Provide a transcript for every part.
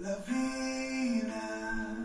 la vida.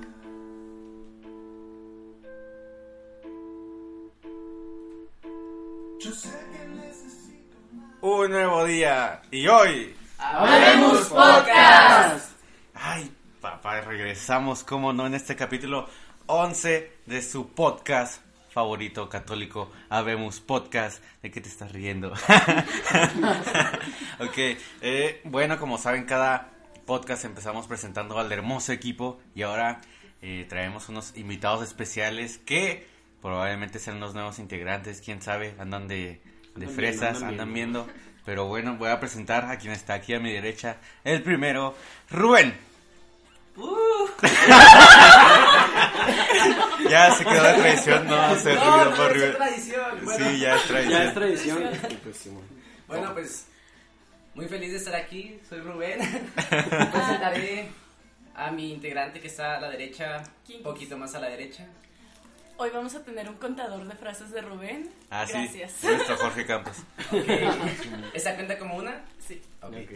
Yo sé que necesito más. Un nuevo día y hoy. ¡Habemos Podcast! Ay, papá, regresamos, como no, en este capítulo 11 de su podcast favorito católico, Habemos Podcast. ¿De qué te estás riendo? ok, eh, bueno, como saben, cada podcast empezamos presentando al hermoso equipo y ahora eh, traemos unos invitados especiales que probablemente sean los nuevos integrantes, quién sabe, andan de, de Andan fresas, viendo, andan andan viendo. Pero bueno, voy a presentar a quien está aquí a mi derecha. El primero, Rubén. ya se quedó la tradición, no hacer No, ruido no, por es Rubén. tradición. Bueno, Sí, ya es tradición. Ya es tradición. Bueno, pues muy feliz de estar aquí. Soy Rubén. Presentaré a mi integrante que está a la derecha, un poquito más a la derecha. Hoy vamos a tener un contador de frases de Rubén. Ah, sí, Gracias. nuestro Jorge Campos. ¿Esta cuenta como una? Sí, Ok. Ok.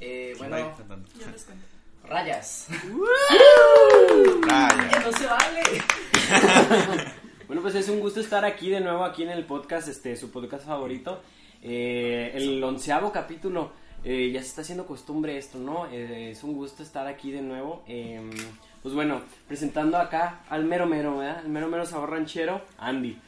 Eh, ¿Quién bueno, yo les cuento. rayas. Raya. ¡Que no se vale! Bueno, pues es un gusto estar aquí de nuevo, aquí en el podcast, este, su podcast favorito. Eh, el onceavo capítulo. eh, ya se está haciendo costumbre esto, ¿no? Eh, es un gusto estar aquí de nuevo. eh, pues bueno, presentando acá al mero mero, ¿verdad? El mero mero sabor ranchero, Andy.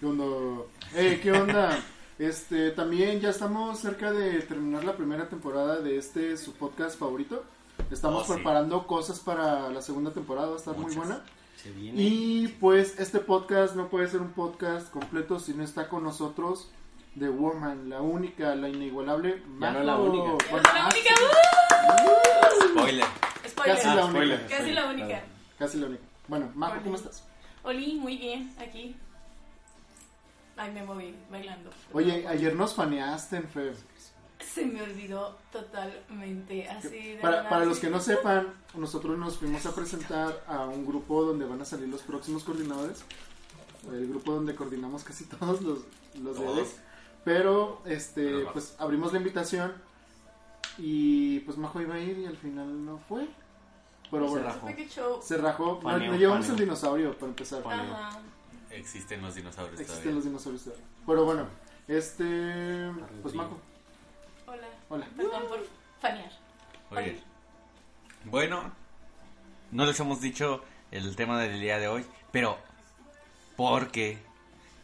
¿Qué onda? Eh, ¿qué onda? Este, también ya estamos cerca de terminar la primera temporada de este su podcast favorito. Estamos Oh, sí. preparando cosas para la segunda temporada, va a estar muy buena. Se viene. Y pues este podcast no puede ser un podcast completo si no está con nosotros The Woman, la única, la inigualable. Ya no la única. Bueno, la única. sí, Spoiler. Spoiler. Casi Ah, la única. spoiler. Casi la única. Casi la única. Bueno, Majo, Oli. ¿cómo estás? Oli, muy bien, aquí. Ay, me moví bailando. Oye, ayer nos faneaste en fe. Se me olvidó totalmente. Así de Para, para los que no sepan, nosotros nos fuimos a presentar a un grupo donde van a salir los próximos coordinadores. El grupo donde coordinamos casi todos los, los Todos. dedes. Pero, este, Pero pues abrimos la invitación y pues Majo iba a ir y al final no fue. Pero Se bueno, se rajó. No, Paneo, no llevamos paneo. el dinosaurio para empezar. Ajá. Existen los dinosaurios Existen los dinosaurios todavía. Pero bueno, este, pues Majo, Hola. Perdón por fanear. Muy bien. Bueno, no les hemos dicho el tema del día de hoy, pero porque,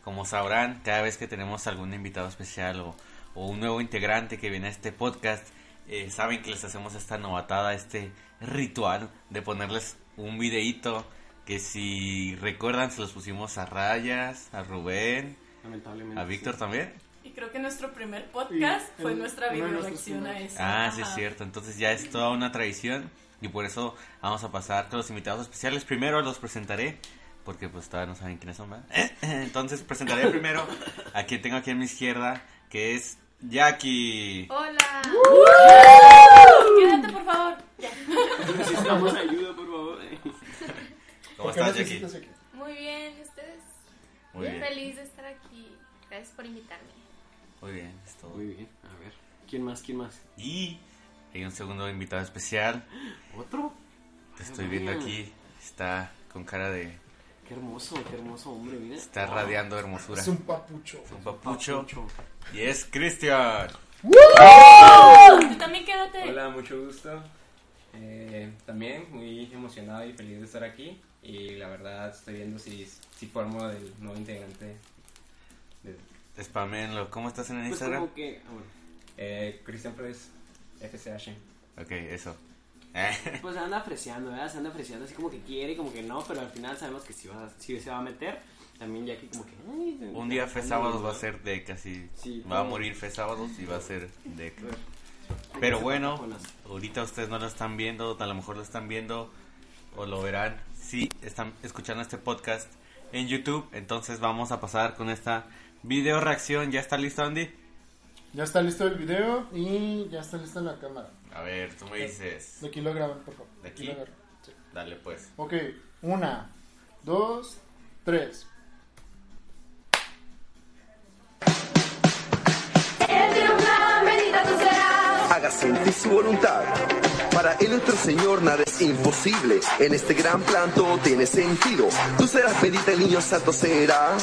como sabrán, cada vez que tenemos algún invitado especial o, o un nuevo integrante que viene a este podcast, eh, saben que les hacemos esta novatada, este ritual de ponerles un videíto que si recuerdan se los pusimos a Rayas, a Rubén, a Víctor sí. también. Y creo que nuestro primer podcast Y fue el- nuestra uno de video nuestros reacción a eso. Ah, sí es cierto. Entonces ya es toda una tradición y por eso vamos a pasar con los invitados especiales. Primero los presentaré porque pues todavía no saben quiénes son, ¿verdad? Entonces presentaré primero a quien tengo aquí a mi izquierda, que es Jackie. Hola. Quédate, por favor. Ya. Necesitamos ayuda, por favor. ¿Cómo ¿Por qué estás, Jackie? aquí? Muy bien, ¿y ustedes? Muy bien. feliz de estar aquí. Gracias por invitarme. Muy bien, es todo. Muy bien, a ver. ¿Quién más? ¿Quién más? Y hay un segundo invitado especial. ¿Otro? Te estoy viendo aquí. Está con cara de... Qué hermoso, qué hermoso hombre, mira. Está radiando hermosura. Es un papucho. Es un papucho. Y es Cristian. Tú también quédate. Hola, mucho gusto. Eh, también muy emocionado y feliz de estar aquí. Y la verdad estoy viendo si, si formo del nuevo integrante. De, Spamenlo. ¿Cómo estás en el Pues Instagram? como que, ah, bueno, eh, Christian Flores, FCH. Ok, eso. pues anda ofreciendo, ¿verdad? Se anda ofreciendo así como que quiere y como que no, pero al final sabemos que sí, va, sí se va a meter. También ya que como que... ay, Un día Fe Sábados va a ser de casi. Sí, va a morir Fe Sábados y va a ser de. Pero bueno, ahorita ustedes no lo están viendo, a lo mejor lo están viendo o lo verán si están escuchando este podcast en YouTube. Entonces vamos a pasar con esta video reacción. ¿Ya está listo, Andy? Ya está listo el video y ya está lista la cámara. A ver, tú me dices. De aquí lo graban, por favor. ¿De aquí? lo. Sí. Dale, pues. Ok, una, dos, tres. Él hágase su voluntad. Para el nuestro Señor nada es imposible. En este gran plan todo tiene sentido. Tú serás bendita, el niño santo será.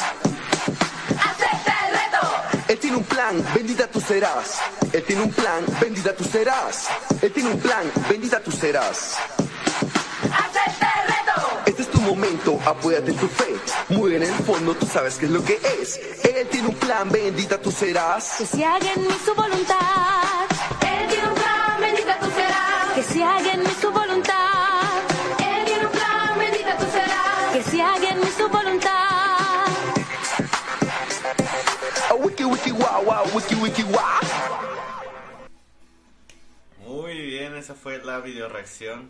Él tiene un plan, bendita tú serás. Él tiene un plan, bendita tú serás. Él tiene un plan, bendita tú serás. ¡Acepta el reto! Este es tu momento, apóyate en tu fe. Muy en el fondo tú sabes qué es lo que es. Él tiene un plan, bendita tú serás. Que se haga en mí su voluntad. Él tiene un plan, bendita tú serás. Que se haga en mí wiki wiki wow wow, wiki wiki wow. Muy bien, esa fue la video reacción.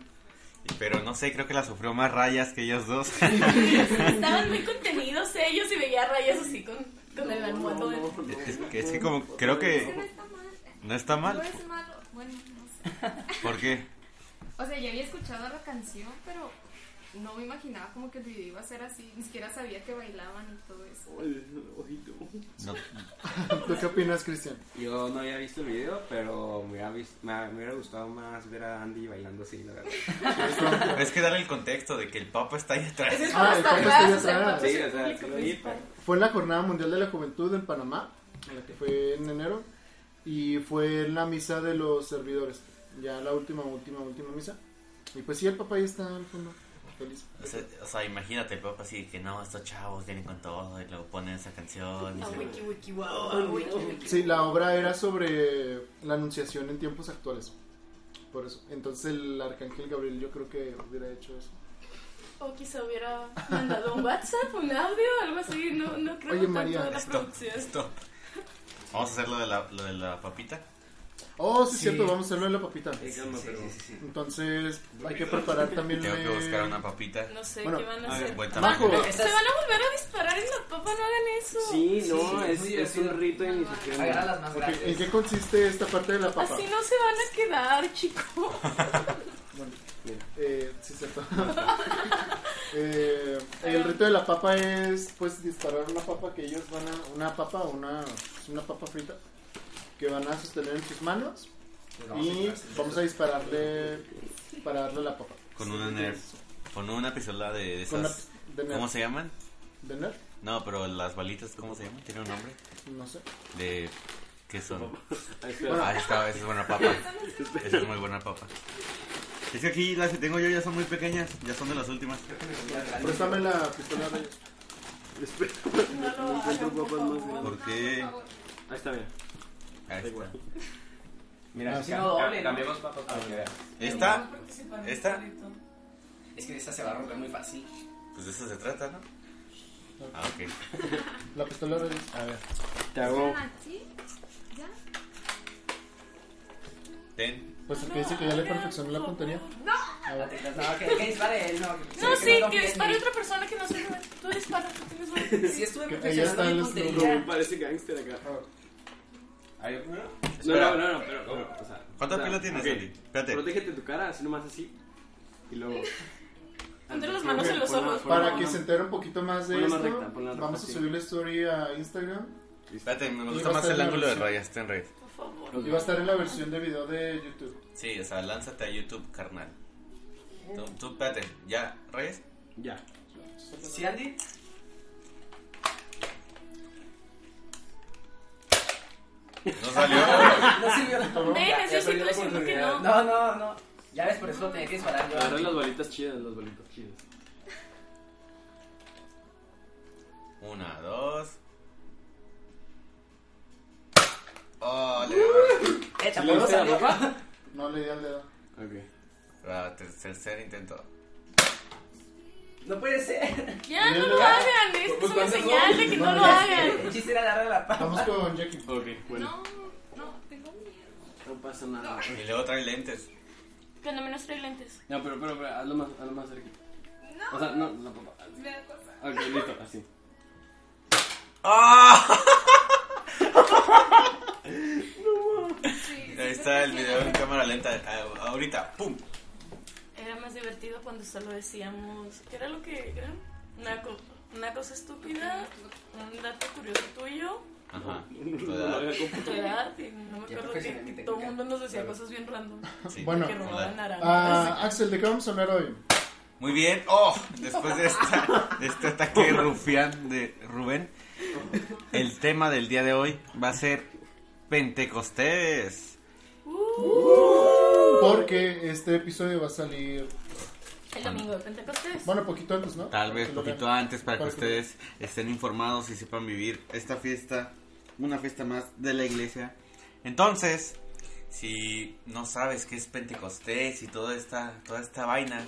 Pero no sé, creo que la sufrió más rayas que ellos dos. Estaban muy contenidos ellos y veía rayas así con, con el almohadón. es, que, es que como creo que no está mal. no está mal. No es malo. Bueno, no sé. ¿Por qué? O sea, ya había escuchado la canción, pero no me imaginaba como que el video iba a ser así. Ni siquiera sabía que bailaban y todo eso. No, ¿Tú qué opinas, Cristian? Yo no había visto el video, pero me hubiera, vis- me, me hubiera gustado más ver a Andy bailando así, la verdad. es que darle el contexto de que el papa está ahí atrás. Ah, el Papa está ahí atrás, atrás. o sea, Sí, el o sea, sí lo vi. Fue en la Jornada Mundial de la Juventud en Panamá, en la que fue en enero, y fue en la misa de los servidores, ya la última, última, última misa. Y pues sí, el papá ahí está al fondo, feliz. O sea, o sea, imagínate el papa así que no, estos chavos vienen con todo y luego ponen esa canción. y Ah, se- wiki, wiki, wow, ah, wiki, wiki. Sí, la obra era sobre la anunciación en tiempos actuales. Por eso. Entonces el arcángel Gabriel yo creo que hubiera hecho eso. O quizá hubiera mandado un WhatsApp, un audio, algo así. No, no creo Oye, tanto María, de la Stop, producción. stop. Vamos a hacer lo de la, lo de la papita. Oh, sí, es Sí. cierto, vamos a hacerlo en la papita. Sí, pero- Entonces hay que preparar también... Tengo que buscar una papita. No sé Bueno, qué van a a ver, hacer. Majo. tamaño. Se van a volver a disparar en la papa, no hagan eso. Sí, no, Sí, es, es un rito de iniciación. Agarra las más ok, grandes. ¿En qué consiste esta parte de la papa? Así no se van a quedar, chicos. Bueno, eh, sí, cierto. Eh, el rito de la papa es pues disparar una papa que ellos van a una papa o una una papa frita que van a sostener en sus manos y vamos a dispararle para darle la papa Con una Nerf. Con una pistola de, de esas. una de ¿Cómo se llaman? ¿De Nerf? No, pero las balitas, ¿cómo se llaman? ¿Tiene un nombre? no sé De. ¿Qué son? Ahí espera. Ah, esta, esa es buena papa. Esa es muy buena papa. Es que aquí las que tengo yo ya son muy pequeñas, ya son de las últimas. préstame la pistola de ellos No lo hagan, por favor. ¿Por qué? Ahí está bien. Ahí está. Mira, Ah, sí. ca- No, ca- doble, ¿no? cambiamos para que veas. ¿Esta? ¿Esta? Es que esta se va a romper muy fácil. Pues de eso se trata, ¿no? Ah, ok. la pistola A ver. Te hago. ¿Ya? Ten. pues el que dice que ya le perfeccionó la puntería ver No, que, que dispare él, no. No, sí, no que dispare otra persona que no se mueve. Tú dispara, tú tienes buena Sí, estuve perfeccionando mi está en el puntería. Parece gángster acá. ¿Ah, yo primero? No, no, no, no, pero, pero, o sea. ¿Cuánta o sea, pila tienes, ok. Andy? Espérate. Protégete tu cara, así nomás así. Y luego. Ponte las manos en los ojos. para que se entere un poquito más de esto recta, ponla recta, vamos a subir la story a Instagram Espérate, me gusta más estar el en la ángulo de versión. rayas, ten red. Por favor. y va a estar en la versión de video de YouTube Sí, o sea, lánzate a YouTube, carnal. Tú, tú espérate, ¿ya, reyes? Ya. ¿Sí, Andy? No salió. No sirvió. Ven, sí diciendo que no. No, no, no. Ya ves, por eso lo tenía que disparar yo. Agarra Andy. las bolitas chidas, las bolitas chidas. Una, dos. Oh, le Eh, ¿Sí tampoco le diste la no le di al dedo Ok. Ah, ter- tercer intento. No puede ser. Ya, no lo ya. hagan. Es Pues, una ¿cuántos señal de que no No, lo ya. hagan. El chiste era darle la papa. vamos con Jackie Ok, bueno. No, no, tengo miedo. No pasa nada. Y luego trae lentes. Cuando menos trae lentes. No, pero, pero, pero, hazlo más, hazlo más cerquita. O sea, no, la papa. Me da cosa. Ok, listo, así. ¡Ah! Sí, Ahí está el video en cámara lenta. Ah, Ahorita, ¡pum! Era más divertido cuando solo decíamos. ¿Qué era lo que era? Una, co- una cosa estúpida, un dato curioso tuyo Ajá. No, Tu no edad. Tu y no me acuerdo que todo el mundo nos decía cosas bien random. Sí. Bueno, que robaban naranjas. Ah, Axel, ¿de qué vamos a hablar hoy? Muy bien. Oh, después de, esta, de este ataque rufián de Rubén, el tema del día de hoy va a ser Pentecostés. Porque este episodio va a salir, El domingo de Pentecostés. bueno, poquito antes, ¿no? Tal vez poquito vean. antes para que Para que- ustedes estén informados y sepan vivir esta fiesta, una fiesta más de la iglesia. Entonces, si no sabes qué es Pentecostés y toda esta, toda esta vaina,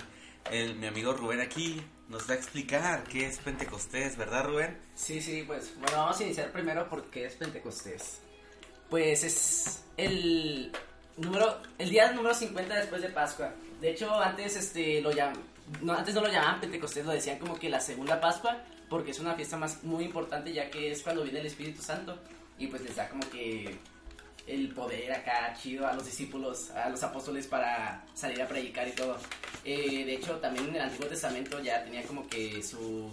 el, mi amigo Rubén aquí nos va a explicar qué es Pentecostés, ¿verdad Rubén? Sí, sí, pues bueno, vamos a iniciar primero porque es Pentecostés. Pues es el número, el día número 50 después de Pascua. De hecho, antes este lo llam- no, antes no lo llamaban Pentecostés, lo decían como que la segunda Pascua, porque es una fiesta más muy importante ya que es cuando viene el Espíritu Santo y pues les da como que el poder acá chido a los discípulos, a los apóstoles para salir a predicar y todo. Eh, de hecho, también en el Antiguo Testamento ya tenía como que su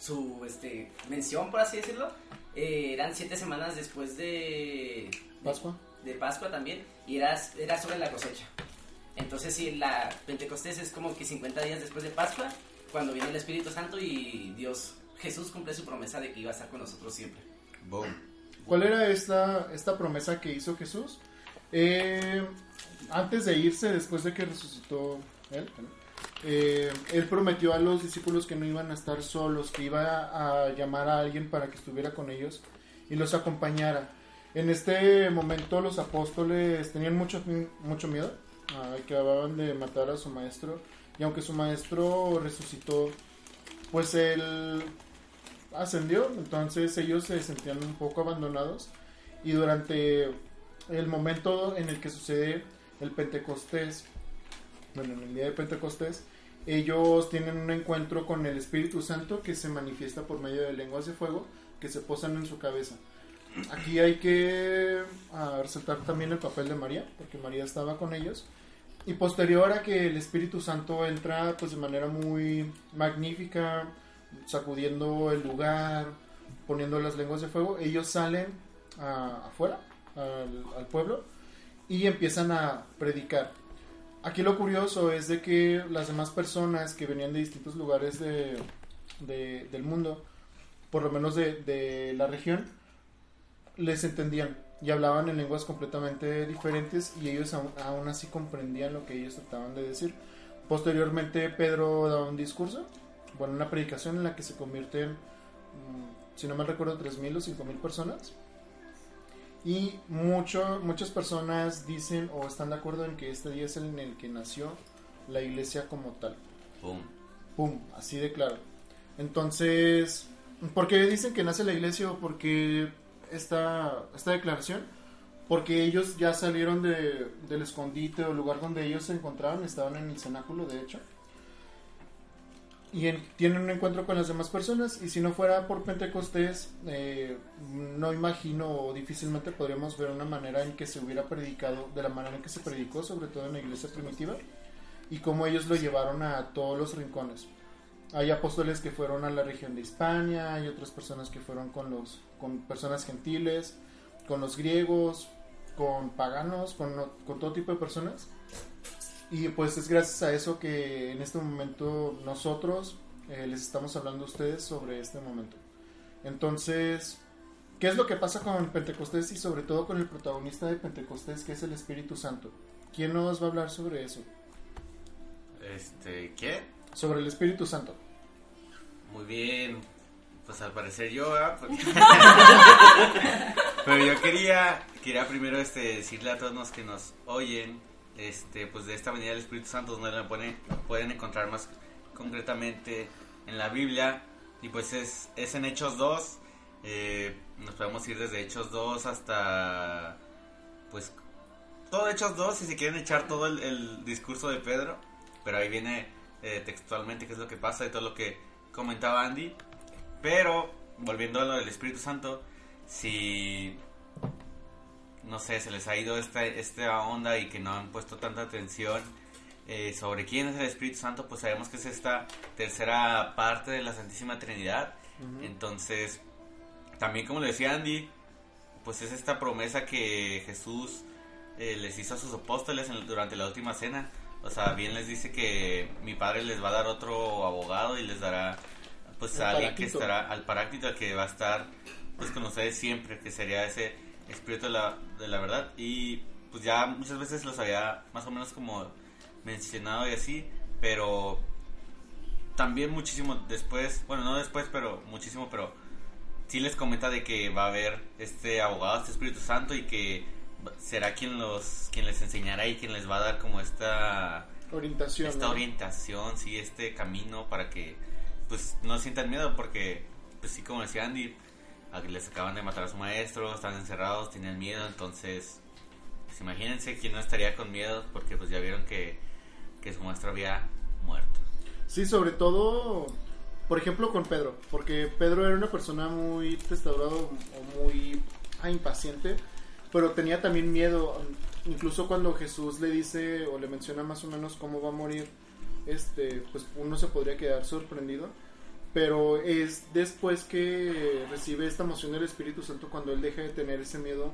su este, mención, por así decirlo. Eh, eran siete semanas después de Pascua. De Pascua también y era, era sobre la cosecha. Entonces, sí, la Pentecostés es como que 50 días después de Pascua, cuando viene el Espíritu Santo y Dios, Jesús cumple su promesa de que iba a estar con nosotros siempre. Boom. ¿Cuál era esta, esta promesa que hizo Jesús? Eh, antes de irse, después de que resucitó él, eh, él prometió a los discípulos que no iban a estar solos, que iba a llamar a alguien para que estuviera con ellos y los acompañara. En este momento los apóstoles tenían mucho, mucho miedo, ah, acababan de matar a su maestro, y aunque su maestro resucitó, pues él ascendió, entonces ellos se sentían un poco abandonados y durante el momento en el que sucede el Pentecostés, bueno, en el día de Pentecostés, ellos tienen un encuentro con el Espíritu Santo que se manifiesta por medio de lenguas de fuego que se posan en su cabeza. Aquí hay que resaltar también el papel de María, porque María estaba con ellos. Y posterior a que el Espíritu Santo entra pues de manera muy magnífica, sacudiendo el lugar, poniendo las lenguas de fuego, ellos salen afuera, al, pueblo, y empiezan a predicar. Aquí lo curioso es de que las demás personas que venían de distintos lugares de- del mundo, por lo menos de, de la región, les entendían y hablaban en lenguas completamente diferentes y ellos aún, aún así comprendían lo que ellos trataban de decir. Posteriormente Pedro da un discurso, bueno, una predicación en la que se convierten, mm, si no me recuerdo, 3.000 o 5.000 personas. Y mucho, muchas personas dicen o están de acuerdo en que este día es el en el que nació la iglesia como tal. Boom. Pum, así de claro. Entonces, ¿por qué dicen que nace la iglesia o por qué esta, esta declaración? Porque ellos ya salieron de, del escondite o lugar donde ellos se encontraban, estaban en el cenáculo, de hecho. Y en- tienen un encuentro con las demás personas. Y si no fuera por Pentecostés, eh, no imagino o difícilmente podríamos ver una manera en que se hubiera predicado, de la manera en que se predicó, sobre todo en la iglesia primitiva y cómo ellos lo llevaron a todos los rincones. Hay apóstoles que fueron a la región de Hispania, hay otras personas que fueron con los con personas gentiles, con los griegos, con paganos, con, con todo tipo de personas. Y pues es gracias a eso que en este momento nosotros eh, les estamos hablando a ustedes sobre este momento. Entonces, ¿qué es lo que pasa con Pentecostés y sobre todo con el protagonista de Pentecostés que es el Espíritu Santo? ¿Quién nos va a hablar sobre eso? Este, ¿qué? Sobre el Espíritu Santo. Muy bien. Pues al parecer yo. Pues- Pero yo quería, quería primero este, decirle a todos los que nos oyen, este, pues de esta venida del Espíritu Santo, donde la pueden, pueden encontrar más concretamente en la Biblia. Y pues es, es en Hechos 2. eh, nos podemos ir desde Hechos 2 hasta, pues, todo Hechos 2 si se quieren echar todo el, el discurso de Pedro. Pero ahí viene eh, textualmente qué es lo que pasa y todo lo que comentaba Andy. Pero, volviendo a lo del Espíritu Santo, si, no sé, se les ha ido esta, esta onda y que no han puesto tanta atención eh, sobre quién es el Espíritu Santo, pues sabemos que es esta tercera parte de la Santísima Trinidad. Entonces, también como le decía Andy, pues es esta promesa que Jesús eh, les hizo a sus apóstoles en- durante la última cena. O sea, bien les dice que mi padre les va a dar otro abogado y les dará pues a alguien que estará al paráclito al que va a estar pues con ustedes siempre, que sería ese espíritu de la, de la verdad. Y pues ya muchas veces los había más o menos como mencionado y así, pero también muchísimo después, bueno, no después, pero muchísimo, pero sí les comenta de que va a haber este abogado, este Espíritu Santo y que será quien los quien les enseñará y quien les va a dar como esta Orientación. esta ¿no? orientación, sí, este camino para que pues no sientan miedo porque pues sí como decía Andy, les acaban de matar a su maestro, están encerrados, tienen miedo, entonces pues imagínense quién no estaría con miedo porque pues ya vieron que, que su maestro había muerto. Sí, sobre todo, por ejemplo, con Pedro, porque Pedro era una persona muy testaurado o muy ah, impaciente, pero tenía también miedo, incluso cuando Jesús le dice o le menciona más o menos cómo va a morir, este, pues uno se podría quedar sorprendido, pero es después que recibe esta emoción del Espíritu Santo cuando él deja de tener ese miedo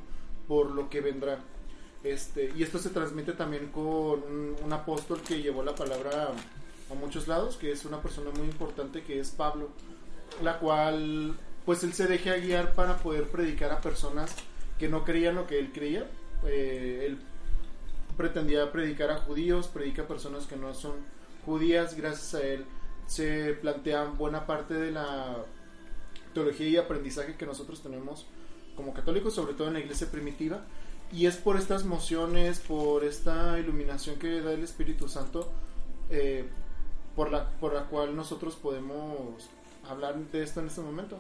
por lo que vendrá. Este, y esto se transmite también con un, un apóstol que llevó la palabra a muchos lados, que es una persona muy importante que es Pablo, la cual pues él se deja guiar para poder predicar a personas que no creían lo que él creía. Eh, él pretendía predicar a judíos, predica a personas que no son judías, gracias a él se plantea buena parte de la teología y aprendizaje que nosotros tenemos como católicos, sobre todo en la iglesia primitiva. Y es por estas mociones, por esta iluminación que da el Espíritu Santo, eh, por, la, por la cual nosotros podemos hablar de esto en este momento.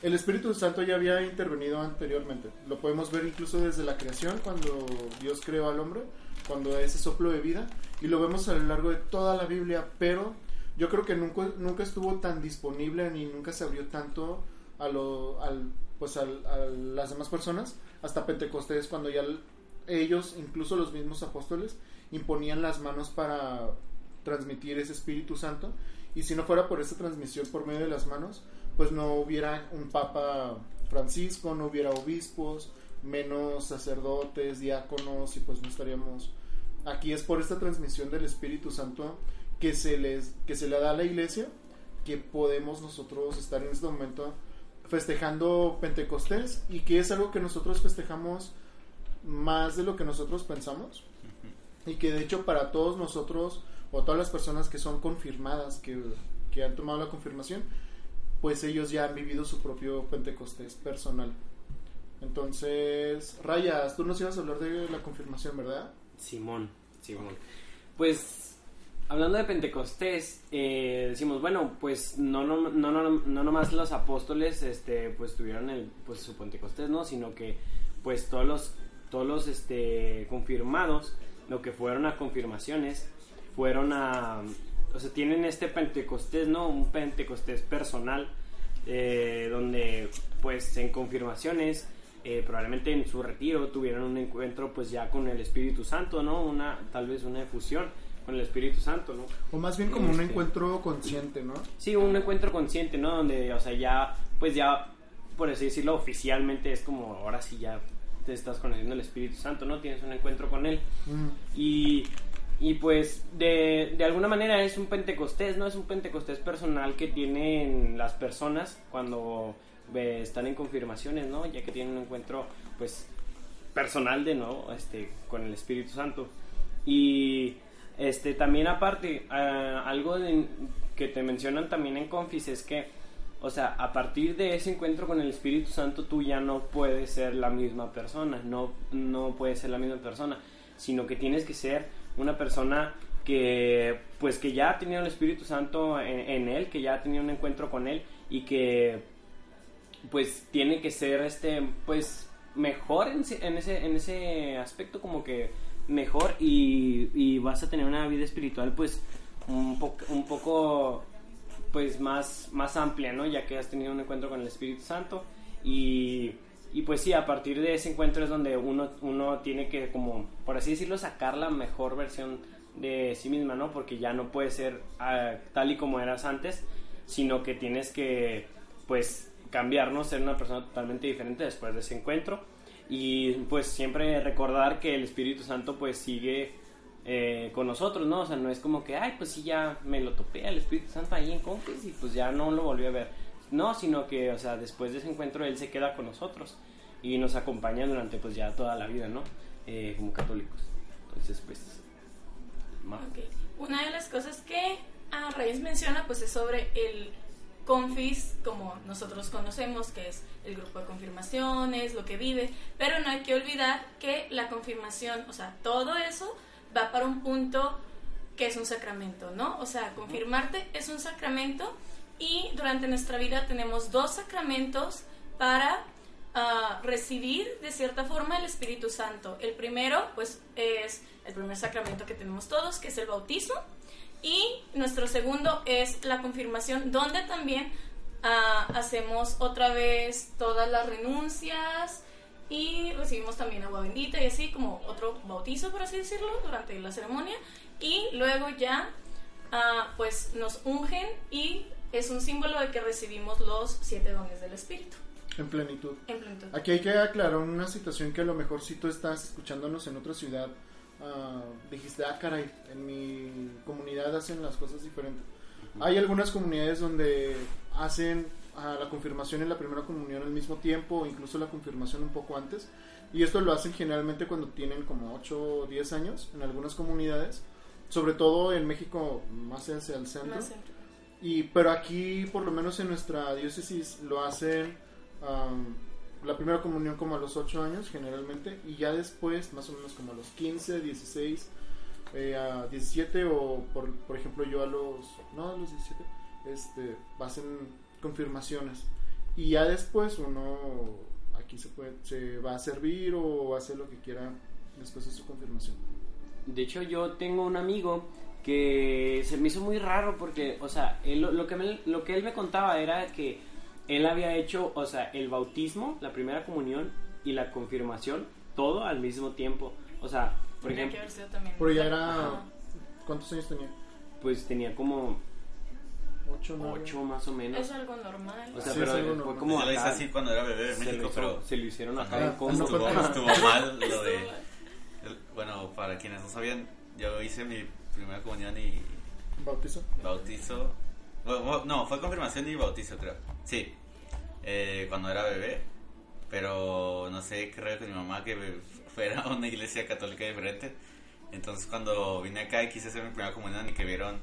El Espíritu Santo ya había intervenido anteriormente. Lo podemos ver incluso desde la creación, cuando Dios creó al hombre, cuando da ese soplo de vida. Y lo vemos a lo largo de toda la Biblia, pero yo creo que nunca, nunca estuvo tan disponible ni nunca se abrió tanto a, lo, pues a las demás personas hasta Pentecostés, cuando ya ellos, incluso los mismos apóstoles, imponían las manos para transmitir ese Espíritu Santo. Y si no fuera por esa transmisión por medio de las manos, pues no hubiera un Papa Francisco, no hubiera obispos, menos sacerdotes, diáconos, y pues no estaríamos aquí. Es por esta transmisión del Espíritu Santo que se les que se le da a la iglesia que podemos nosotros estar en este momento festejando Pentecostés y que es algo que nosotros festejamos más de lo que nosotros pensamos y que de hecho para todos nosotros o todas las personas que son confirmadas que, que han tomado la confirmación pues ellos ya han vivido su propio Pentecostés personal entonces Rayas tú nos ibas a hablar de la confirmación verdad Simón, Simón. Pues hablando de Pentecostés, eh, decimos, bueno, pues no, no, no, no, no nomás los apóstoles este, pues tuvieron el, pues, su Pentecostés, ¿no? Sino que pues todos los, todos los este, confirmados, lo que fueron a confirmaciones, fueron a, o sea, tienen este Pentecostés, ¿no? Un Pentecostés personal, eh, donde pues en confirmaciones eh, probablemente en su retiro tuvieron un encuentro pues ya con el Espíritu Santo, ¿no? Una, tal vez una efusión con el Espíritu Santo, ¿no? o más bien como un Este. encuentro consciente no Sí, un encuentro consciente, ¿no? Donde, o sea, ya, pues ya, por así decirlo, oficialmente es como, ahora sí ya te estás conociendo el Espíritu Santo, ¿no? Tienes un encuentro con él. Mm. Y, y pues de, de alguna manera es un pentecostés, ¿no? Es un pentecostés personal que tienen las personas cuando eh, están en confirmaciones, ¿no? Ya que tienen un encuentro, pues, personal de nuevo, este, con el Espíritu Santo. Y este también aparte, algo de- que te mencionan también en Confis es que, o sea, a partir de ese encuentro con el Espíritu Santo tú ya no puedes ser la misma persona, no, no puedes ser la misma persona, sino que tienes que ser una persona que pues que ya ha tenido el Espíritu Santo en, él, que ya ha tenido un encuentro con él y que pues tiene que ser este pues mejor en, ese- en ese en ese aspecto como que mejor y, vas a tener una vida espiritual pues un poco un poco pues más más amplia no ya que has tenido un encuentro con el Espíritu Santo y y pues sí a partir de ese encuentro es donde uno uno tiene que como por así decirlo sacar la mejor versión de sí misma no porque ya no puede ser ah, tal y como eras antes sino que tienes que pues cambiar, ¿no? Ser una persona totalmente diferente después de ese encuentro. Y pues siempre recordar que el Espíritu Santo pues sigue eh, con nosotros, ¿no? O sea, no es como que, ay, pues sí, ya me lo topé al Espíritu Santo ahí en Confis y pues ya no lo volví a ver. No, sino que, o sea, después de ese encuentro Él se queda con nosotros y nos acompaña durante pues ya toda la vida, ¿no? Eh, como católicos. Entonces, pues... ma- Ok. Una de las cosas que a Reyes menciona pues es sobre el confis como nosotros conocemos, que es el grupo de confirmaciones, lo que vive, pero no hay que olvidar que la confirmación, o sea, todo eso va para un punto que es un sacramento, ¿no? O sea, confirmarte es un sacramento y durante nuestra vida tenemos dos sacramentos para ah, recibir de cierta forma el Espíritu Santo. El primero, pues, es el primer sacramento que tenemos todos, que es el bautismo. Y nuestro segundo es la confirmación, donde también ah, hacemos otra vez todas las renuncias y recibimos también agua bendita y así como otro bautizo, por así decirlo, durante la ceremonia. Y luego ya, ah, pues, nos ungen y es un símbolo de que recibimos los siete dones del Espíritu. En plenitud. En plenitud. Aquí hay que aclarar una situación que a lo mejor si tú estás escuchándonos en otra ciudad, ah, dijiste, ah, caray, en mi comunidad hacen las cosas diferentes. Hay algunas comunidades donde hacen ah, la confirmación y la primera comunión al mismo tiempo, o incluso la confirmación un poco antes. Y esto lo hacen generalmente cuando tienen como 8 o 10 años en algunas comunidades, sobre todo en México más hacia el centro. Más centro. Y, pero aquí, por lo menos en nuestra diócesis, lo hacen am, la primera comunión como a los 8 años generalmente y ya después, más o menos como a los 15, 16, eh, a 17 o por, por ejemplo yo a los, no a los 17, este, hacen confirmaciones y ya después uno aquí se, puede, se va a servir o hace lo que quiera después de su confirmación. De hecho, yo tengo un amigo que se me hizo muy raro porque, o sea, él, lo, que me- lo que él me contaba era que él había hecho, o sea, el bautismo, la primera comunión y la confirmación, todo al mismo tiempo. O sea, por Tenía ejemplo, que también. Pero ya era, Ajá. ¿cuántos años tenía? pues tenía como 8, 9. 8 más o menos. Es algo normal. O sea, Sí, pero fue normal. como Se lo hice acá, así cuando era bebé en se, lo México, hizo- pero se lo hicieron acá Ajá, en Congo. estuvo, estuvo mal lo de... el- bueno, para quienes no sabían, yo hice mi primera comunión y Bautizo. bautizo... No, fue confirmación y bautizo, creo. Sí, eh, cuando era bebé, pero no sé qué rollo con mi mamá que fuera a una iglesia católica diferente. Entonces cuando vine acá y quise hacer mi primera comunión y que vieron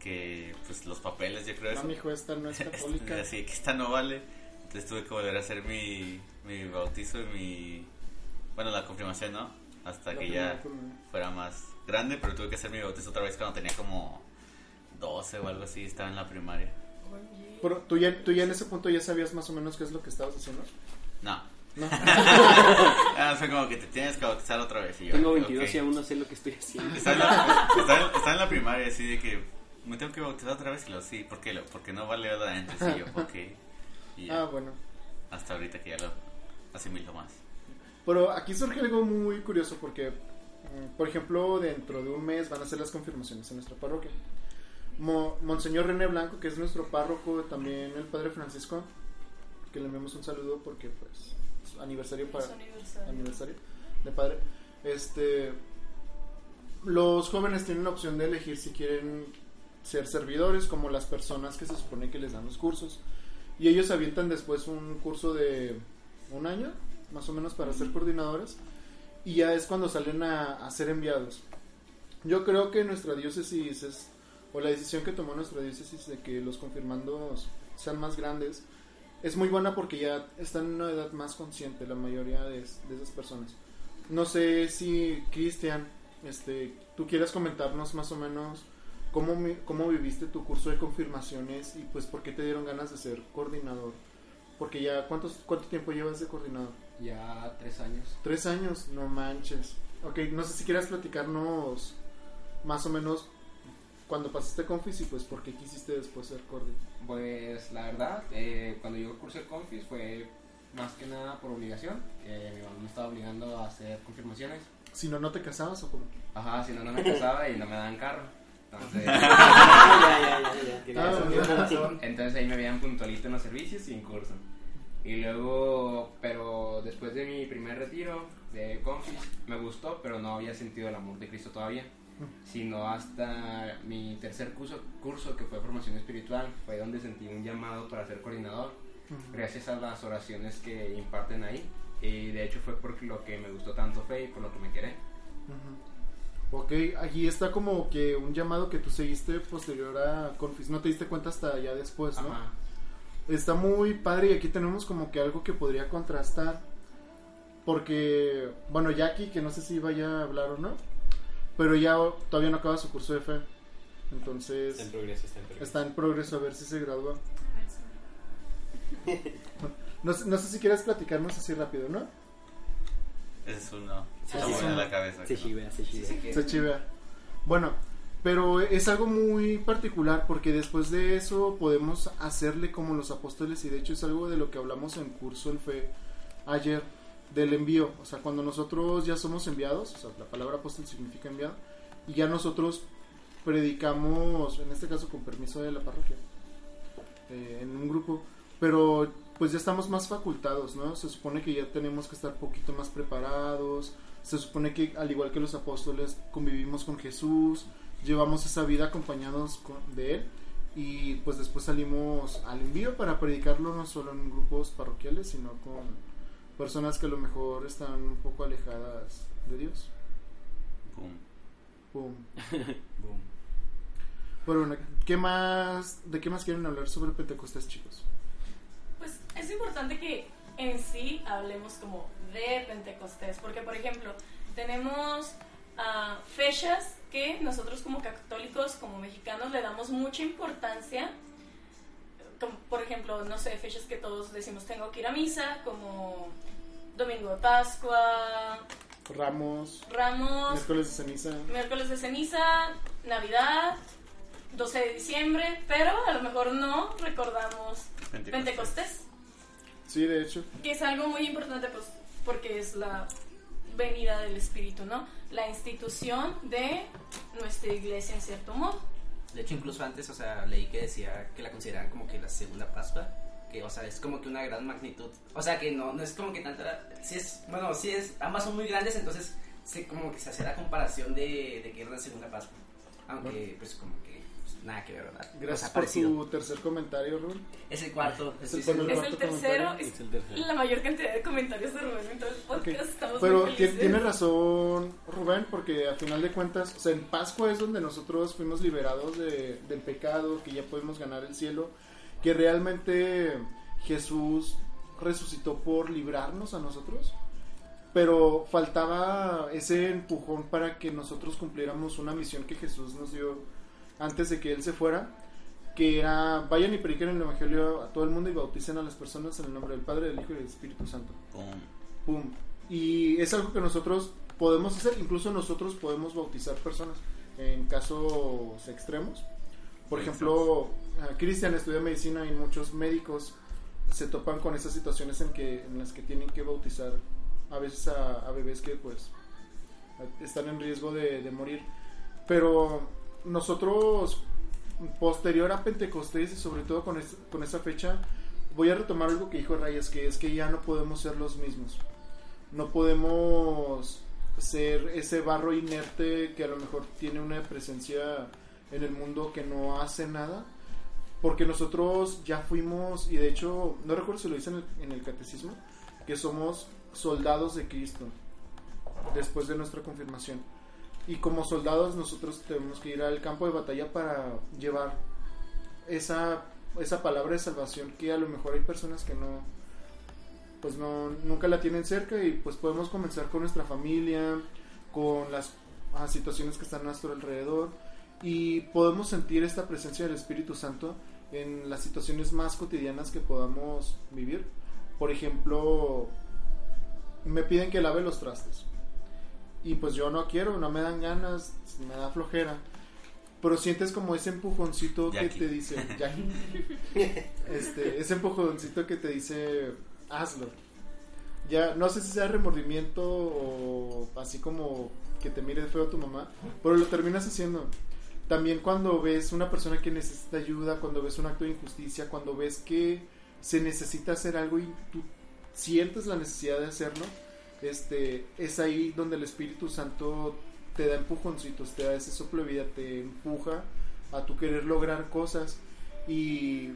que pues los papeles, yo creo No, eso. mijo, esta no es católica. Así que esta no vale. Entonces tuve que volver a hacer mi, mi bautizo y mi... Bueno, la confirmación, ¿no? Hasta La que ya fuera más grande, pero tuve que hacer mi bautizo otra vez cuando tenía como 12 o algo así, estaba en la primaria. Pero tú ya, tú ya en ese punto ya sabías más o menos qué es lo que estabas haciendo. No. No. Ah, fue como que te tienes que bautizar otra vez. Y yo, Tengo ok. 22 y aún no sé lo que estoy haciendo. Estaba en, la, estaba en- estaba en la primaria, así de que me tengo que bautizar otra vez. Y lo sí, ¿por qué? Lo, porque no vale nada antes. Y yo, ok. Y ya, Ah, bueno. hasta ahorita que ya lo asimilo más. Pero aquí surge algo muy curioso porque, por ejemplo, dentro de un mes van a ser las confirmaciones en nuestra parroquia. Mo- Monseñor René Blanco, que es nuestro párroco, también el Padre Francisco, que le enviamos un saludo porque, pues, es aniversario para Es aniversario. aniversario de padre. Este, los jóvenes tienen la opción de elegir si quieren ser servidores, como las personas que se supone que les dan los cursos. Y ellos avientan después un curso de un año, más o menos, para ser coordinadores. Y ya es cuando salen a, a ser enviados. Yo creo que nuestra diócesis es, o la decisión que tomó nuestra diócesis de que los confirmandos sean más grandes, es muy buena porque ya están en una edad más consciente la mayoría de, de esas personas. No sé si, Cristian, este, tú quieres comentarnos más o menos cómo, cómo viviste tu curso de confirmaciones y pues por qué te dieron ganas de ser coordinador. Porque ya, ¿cuántos, ¿cuánto tiempo llevas de coordinador? Ya tres años. Tres años, no manches. Ok, no sé si quieras platicarnos más o menos cuando pasaste confis y pues por qué quisiste después ser coordinador. Pues la verdad, eh, cuando yo cursé Confis fue más que nada por obligación, que mi mamá me estaba obligando a hacer confirmaciones. Si no, no te casabas o cómo. Ajá, si no, no me casaba y no me daban carro. Entonces, Ah, ya. Ah, entonces ahí me veían puntualito en los servicios y en curso. Y luego, pero después de mi primer retiro de Confis, me gustó, pero no había sentido el amor de Cristo todavía. Sino hasta mi tercer curso, curso, que fue formación espiritual, fue donde sentí un llamado para ser coordinador, gracias a las oraciones que imparten ahí. Y de hecho fue por lo que me gustó tanto fe y por lo que me quedé. Ujú. Ok, aquí está como que un llamado que tú seguiste posterior a Confis. No te diste cuenta hasta ya después, ¿no? Ajá. Está muy padre y aquí tenemos como que algo que podría contrastar. Porque, bueno, Jackie, que no sé si vaya a hablar o no, pero ya todavía no acaba su curso de fe. Entonces, Está en progreso, está en progreso. está en progreso a ver si se gradúa. No, sé- no sé si quieres platicarnos así rápido, ¿no? Ese es uno. Se sí, me sí. viene a la cabeza. Se chivea, se chivea. Se chivea. Bueno, pero es algo muy particular porque después de eso podemos hacerle como los apóstoles y de hecho es algo de lo que hablamos en curso el fe ayer del envío, o sea, cuando nosotros ya somos enviados, o sea, la palabra apóstol significa enviado y ya nosotros predicamos, en este caso con permiso de la parroquia, eh, en un grupo, pero pues ya estamos más facultados, ¿no? Se supone que ya tenemos que estar poquito más preparados, se supone que al igual que los apóstoles convivimos con Jesús, llevamos esa vida acompañados con- de Él y pues después salimos al envío para predicarlo no solo en grupos parroquiales, sino con personas que a lo mejor están un poco alejadas de Dios. Boom. Pum. Boom. Pero bueno, ¿qué más, ¿de qué más quieren hablar sobre Pentecostés, chicos? Pues es importante que en sí hablemos como de Pentecostés, porque por ejemplo tenemos ah, fechas que nosotros como católicos, como mexicanos, le damos mucha importancia. Como, por ejemplo, no sé, fechas que todos decimos tengo que ir a misa, como Domingo de Pascua, Ramos, Ramos, miércoles de ceniza. miércoles de ceniza, Navidad, 12 de diciembre, pero a lo mejor no recordamos Pentecostés. Pentecostés Sí, de hecho. que es algo muy importante pues porque es la venida del Espíritu, ¿no? La institución de nuestra iglesia en cierto modo. De hecho, incluso antes, o sea, leí que decía que la consideraban como que la segunda Pascua. Que, o sea, es como que una gran magnitud. O sea, que no, no es como que tanta. Sí es, bueno, sí es. Ambas son muy grandes, entonces, sí, como que se hace la comparación de, de que era la segunda Pascua. Aunque, pues, como que. Nada que ver, ¿verdad? Gracias por tu tercer comentario, Rubén. Es el cuarto. Es el tercero, es Es el tercero. la mayor cantidad de comentarios de Rubén en todo el podcast. Estamos Pero muy tiene razón Rubén, porque a final de cuentas, o sea, en Pascua es donde nosotros fuimos liberados de- del pecado, que ya podemos ganar el cielo, que realmente Jesús resucitó por librarnos a nosotros, pero faltaba ese empujón para que nosotros cumpliéramos una misión que Jesús nos dio antes de que Él se fuera, que era vayan y prediquen el Evangelio a todo el mundo y bauticen a las personas en el nombre del Padre, del Hijo y del Espíritu Santo. Boom. Pum. Y es algo que nosotros podemos hacer, incluso nosotros podemos bautizar personas en casos extremos. Por ejemplo, Cristian estudia medicina y muchos médicos se topan con esas situaciones en que en las que tienen que bautizar a veces a, a bebés que pues están en riesgo de, de morir. Pero nosotros posterior a Pentecostés y sobre todo con, es- con esa fecha voy a retomar algo que dijo Reyes, que es que ya no podemos ser los mismos. No podemos ser ese barro inerte que a lo mejor tiene una presencia en el mundo que no hace nada. Porque nosotros ya fuimos, y de hecho, no recuerdo si lo dice en el, en el catecismo, que somos soldados de Cristo después de nuestra confirmación. Y como soldados nosotros tenemos que ir al campo de batalla para llevar esa, esa palabra de salvación que a lo mejor hay personas que no pues no nunca la tienen cerca y pues podemos comenzar con nuestra familia con las ah, situaciones que están a nuestro alrededor y podemos sentir esta presencia del Espíritu Santo en las situaciones más cotidianas que podamos vivir. Por ejemplo me piden que lave los trastes y pues yo no quiero, no me dan ganas, me da flojera. Pero sientes como ese empujoncito Jackie. que te dice, Jackie. este, ese empujoncito que te dice, hazlo. Ya, no sé si sea remordimiento o así como que te mire feo tu mamá, pero lo terminas haciendo. También cuando ves una persona que necesita ayuda, cuando ves un acto de injusticia, cuando ves que se necesita hacer algo y tú sientes la necesidad de hacerlo, este, es ahí donde el Espíritu Santo te da empujoncitos, te da ese soplo de vida, te empuja a tu querer lograr cosas. Y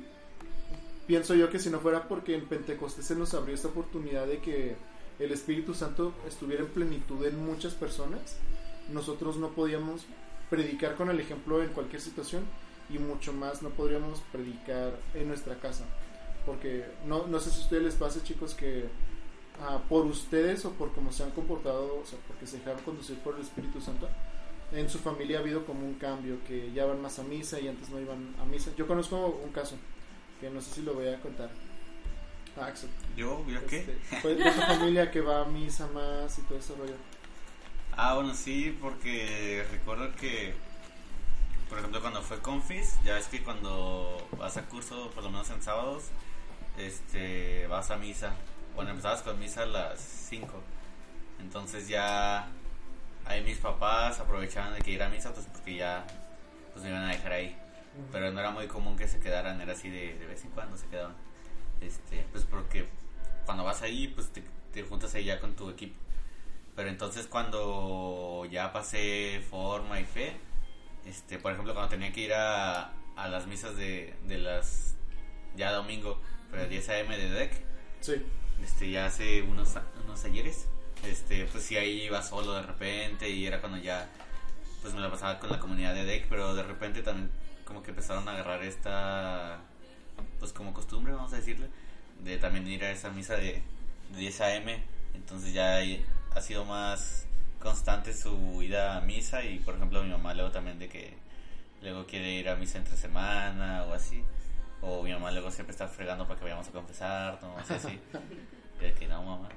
pienso yo que si no fuera porque en Pentecostés se nos abrió esta oportunidad de que el Espíritu Santo estuviera en plenitud en muchas personas, nosotros no podíamos predicar con el ejemplo en cualquier situación y mucho más no podríamos predicar en nuestra casa. Porque no, no sé si ustedes les pasa, chicos, que ah, por ustedes o por cómo se han comportado, o sea, porque se dejaron conducir por el Espíritu Santo, en su familia ha habido como un cambio, que ya van más a misa y antes no iban a misa. Yo conozco un caso, que no sé si lo voy a contar. Ah, Axel. ¿Yo? ¿Yo qué? Este, fue de tu familia que va a misa más y todo ese rollo. Ah, bueno, sí, porque recuerdo que, por ejemplo, cuando fue Confis, ya ves que cuando vas a curso, por lo menos en sábados, este, vas a misa. Bueno, empezabas con misa a las 5. Entonces ya ahí mis papás aprovechaban de que ir a misa, pues porque ya pues me iban a dejar ahí. Pero no era muy común que se quedaran, era así de, de vez en cuando se quedaban. Este, pues porque cuando vas ahí, pues te, te juntas ahí ya con tu equipo. Pero entonces cuando ya pasé forma y fe, este, por ejemplo, cuando tenía que ir a, a las misas de, de las ya domingo, pero 10 AM de DEC, Sí. Este, ya hace unos, unos ayeres, este, pues sí ahí iba solo de repente y era cuando ya, pues me la pasaba con la comunidad de DEC, pero de repente también como que empezaron a agarrar esta, pues como costumbre, vamos a decirle, de también ir a esa misa de, de 10 AM, entonces ya ha sido más constante su ida a misa y por ejemplo mi mamá luego también de que luego quiere ir a misa entre semana o así. O mi mamá luego siempre está fregando para que vayamos a confesar, no sé. Y de que no, mamá.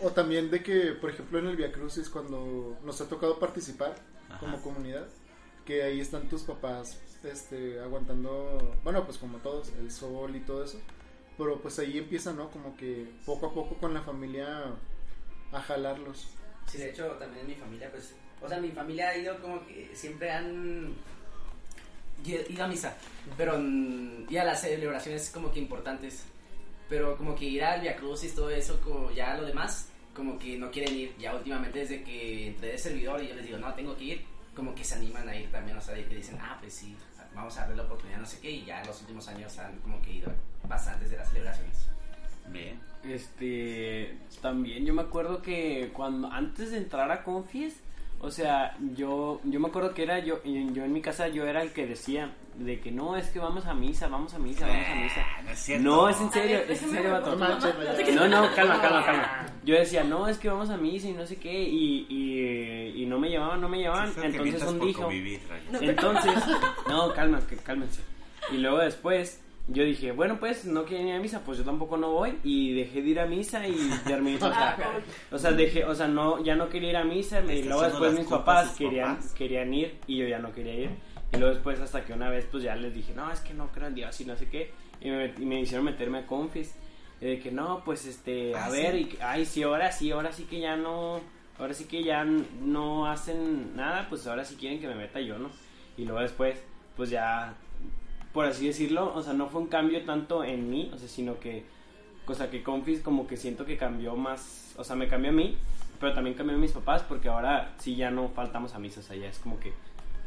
O, o también de que, por ejemplo, en el Via Crucis, cuando nos ha tocado participar Ajá. como comunidad, que ahí están tus papás este, aguantando, bueno, pues como todos, el sol y todo eso. Pero pues ahí empieza, ¿no? Como que poco a poco con la familia a jalarlos. Sí, de hecho, también en mi familia, pues, o sea, mi familia ha ido como que siempre han ido a misa, pero mm, y a las celebraciones como que importantes, pero como que ir al Via Crucis, todo eso, como ya lo demás, como que no quieren ir, ya últimamente desde que entré de servidor y yo les digo, no, tengo que ir, como que se animan a ir también, o sea, de que dicen, ah, pues sí, vamos a darle la oportunidad, no sé qué, y ya en los últimos años han como que ido bastantes de las celebraciones. Bien. Este, también yo me acuerdo que cuando antes de entrar a Confis, o sea, yo yo me acuerdo que era yo yo en mi casa yo era el que decía de que no, es que vamos a misa, vamos a misa, vamos a misa. Ah, no es cierto. No, es en serio, ver, es en serio, vato. No. No, no, calma, calma, calma. Yo decía, no, es que vamos a misa y no sé qué, y, y, y no me llevaban, no me llevaban. Entonces un dijo, convivir, entonces, no, calma, que- cálmense. Y luego después, yo dije, bueno, pues no quieren ir a misa, pues yo tampoco no voy. Y dejé de ir a misa y terminé. O sea, o sea, dejé, o sea, no, ya no quería ir a misa. Y luego después mis papás querían, papás. querían ir y yo ya no quería ir. Y luego después, hasta que una vez, pues ya les dije, no, es que no creo en Dios y no sé qué. Y me, y me hicieron meterme a confis. Y de que no, pues este, a Ah, ver, sí. y, que- ay, sí, ahora sí, ahora sí que ya no. Ahora sí que ya no hacen nada, pues ahora sí quieren que me meta yo, ¿no? Y luego después, pues ya, por así decirlo, o sea, no fue un cambio tanto en mí, o sea, sino que, o sea, que Confis como que siento que cambió más, o sea, me cambió a mí, pero también cambió a mis papás, porque ahora sí ya no faltamos a misa, o sea, ya es como que,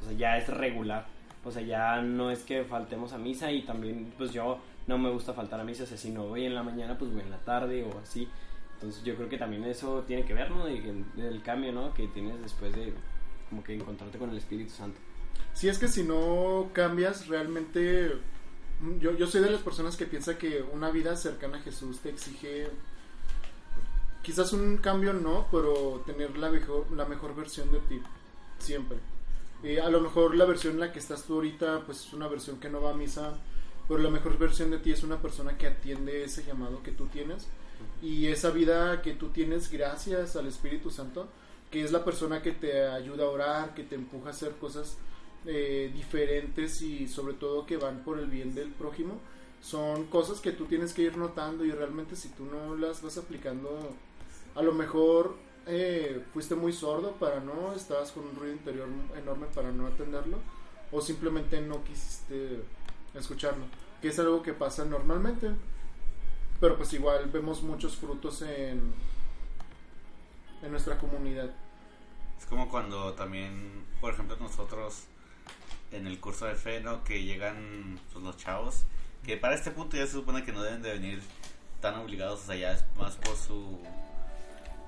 o sea, ya es regular, o sea, ya no es que faltemos a misa y también, pues yo no me gusta faltar a misa, o sea, si no voy en la mañana, pues voy en la tarde o así. Entonces yo creo que también eso tiene que ver, ¿no? Del cambio, ¿no? Que tienes después de como que encontrarte con el Espíritu Santo. Si es que si no cambias, realmente. mm, Yo, yo soy de las personas que piensa que una vida cercana a Jesús te exige. Quizás un cambio no, pero tener la mejor, la mejor versión de ti. Siempre. Eh, a lo mejor la versión en la que estás tú ahorita, pues es una versión que no va a misa. Pero la mejor versión de ti es una persona que atiende ese llamado que tú tienes. Y esa vida que tú tienes gracias al Espíritu Santo, que es la persona que te ayuda a orar, que te empuja a hacer cosas eh, diferentes y sobre todo que van por el bien del prójimo, son cosas que tú tienes que ir notando y realmente si tú no las vas aplicando, a lo mejor eh, fuiste muy sordo para no, estabas con un ruido interior enorme para no atenderlo o simplemente no quisiste escucharlo, que es algo que pasa normalmente. pero pues igual vemos muchos frutos en, en nuestra comunidad. Es como cuando también, por ejemplo, nosotros en el curso de fe, ¿no? Que llegan pues, los chavos, que para este punto ya se supone que no deben de venir tan obligados, o sea, ya es más por su...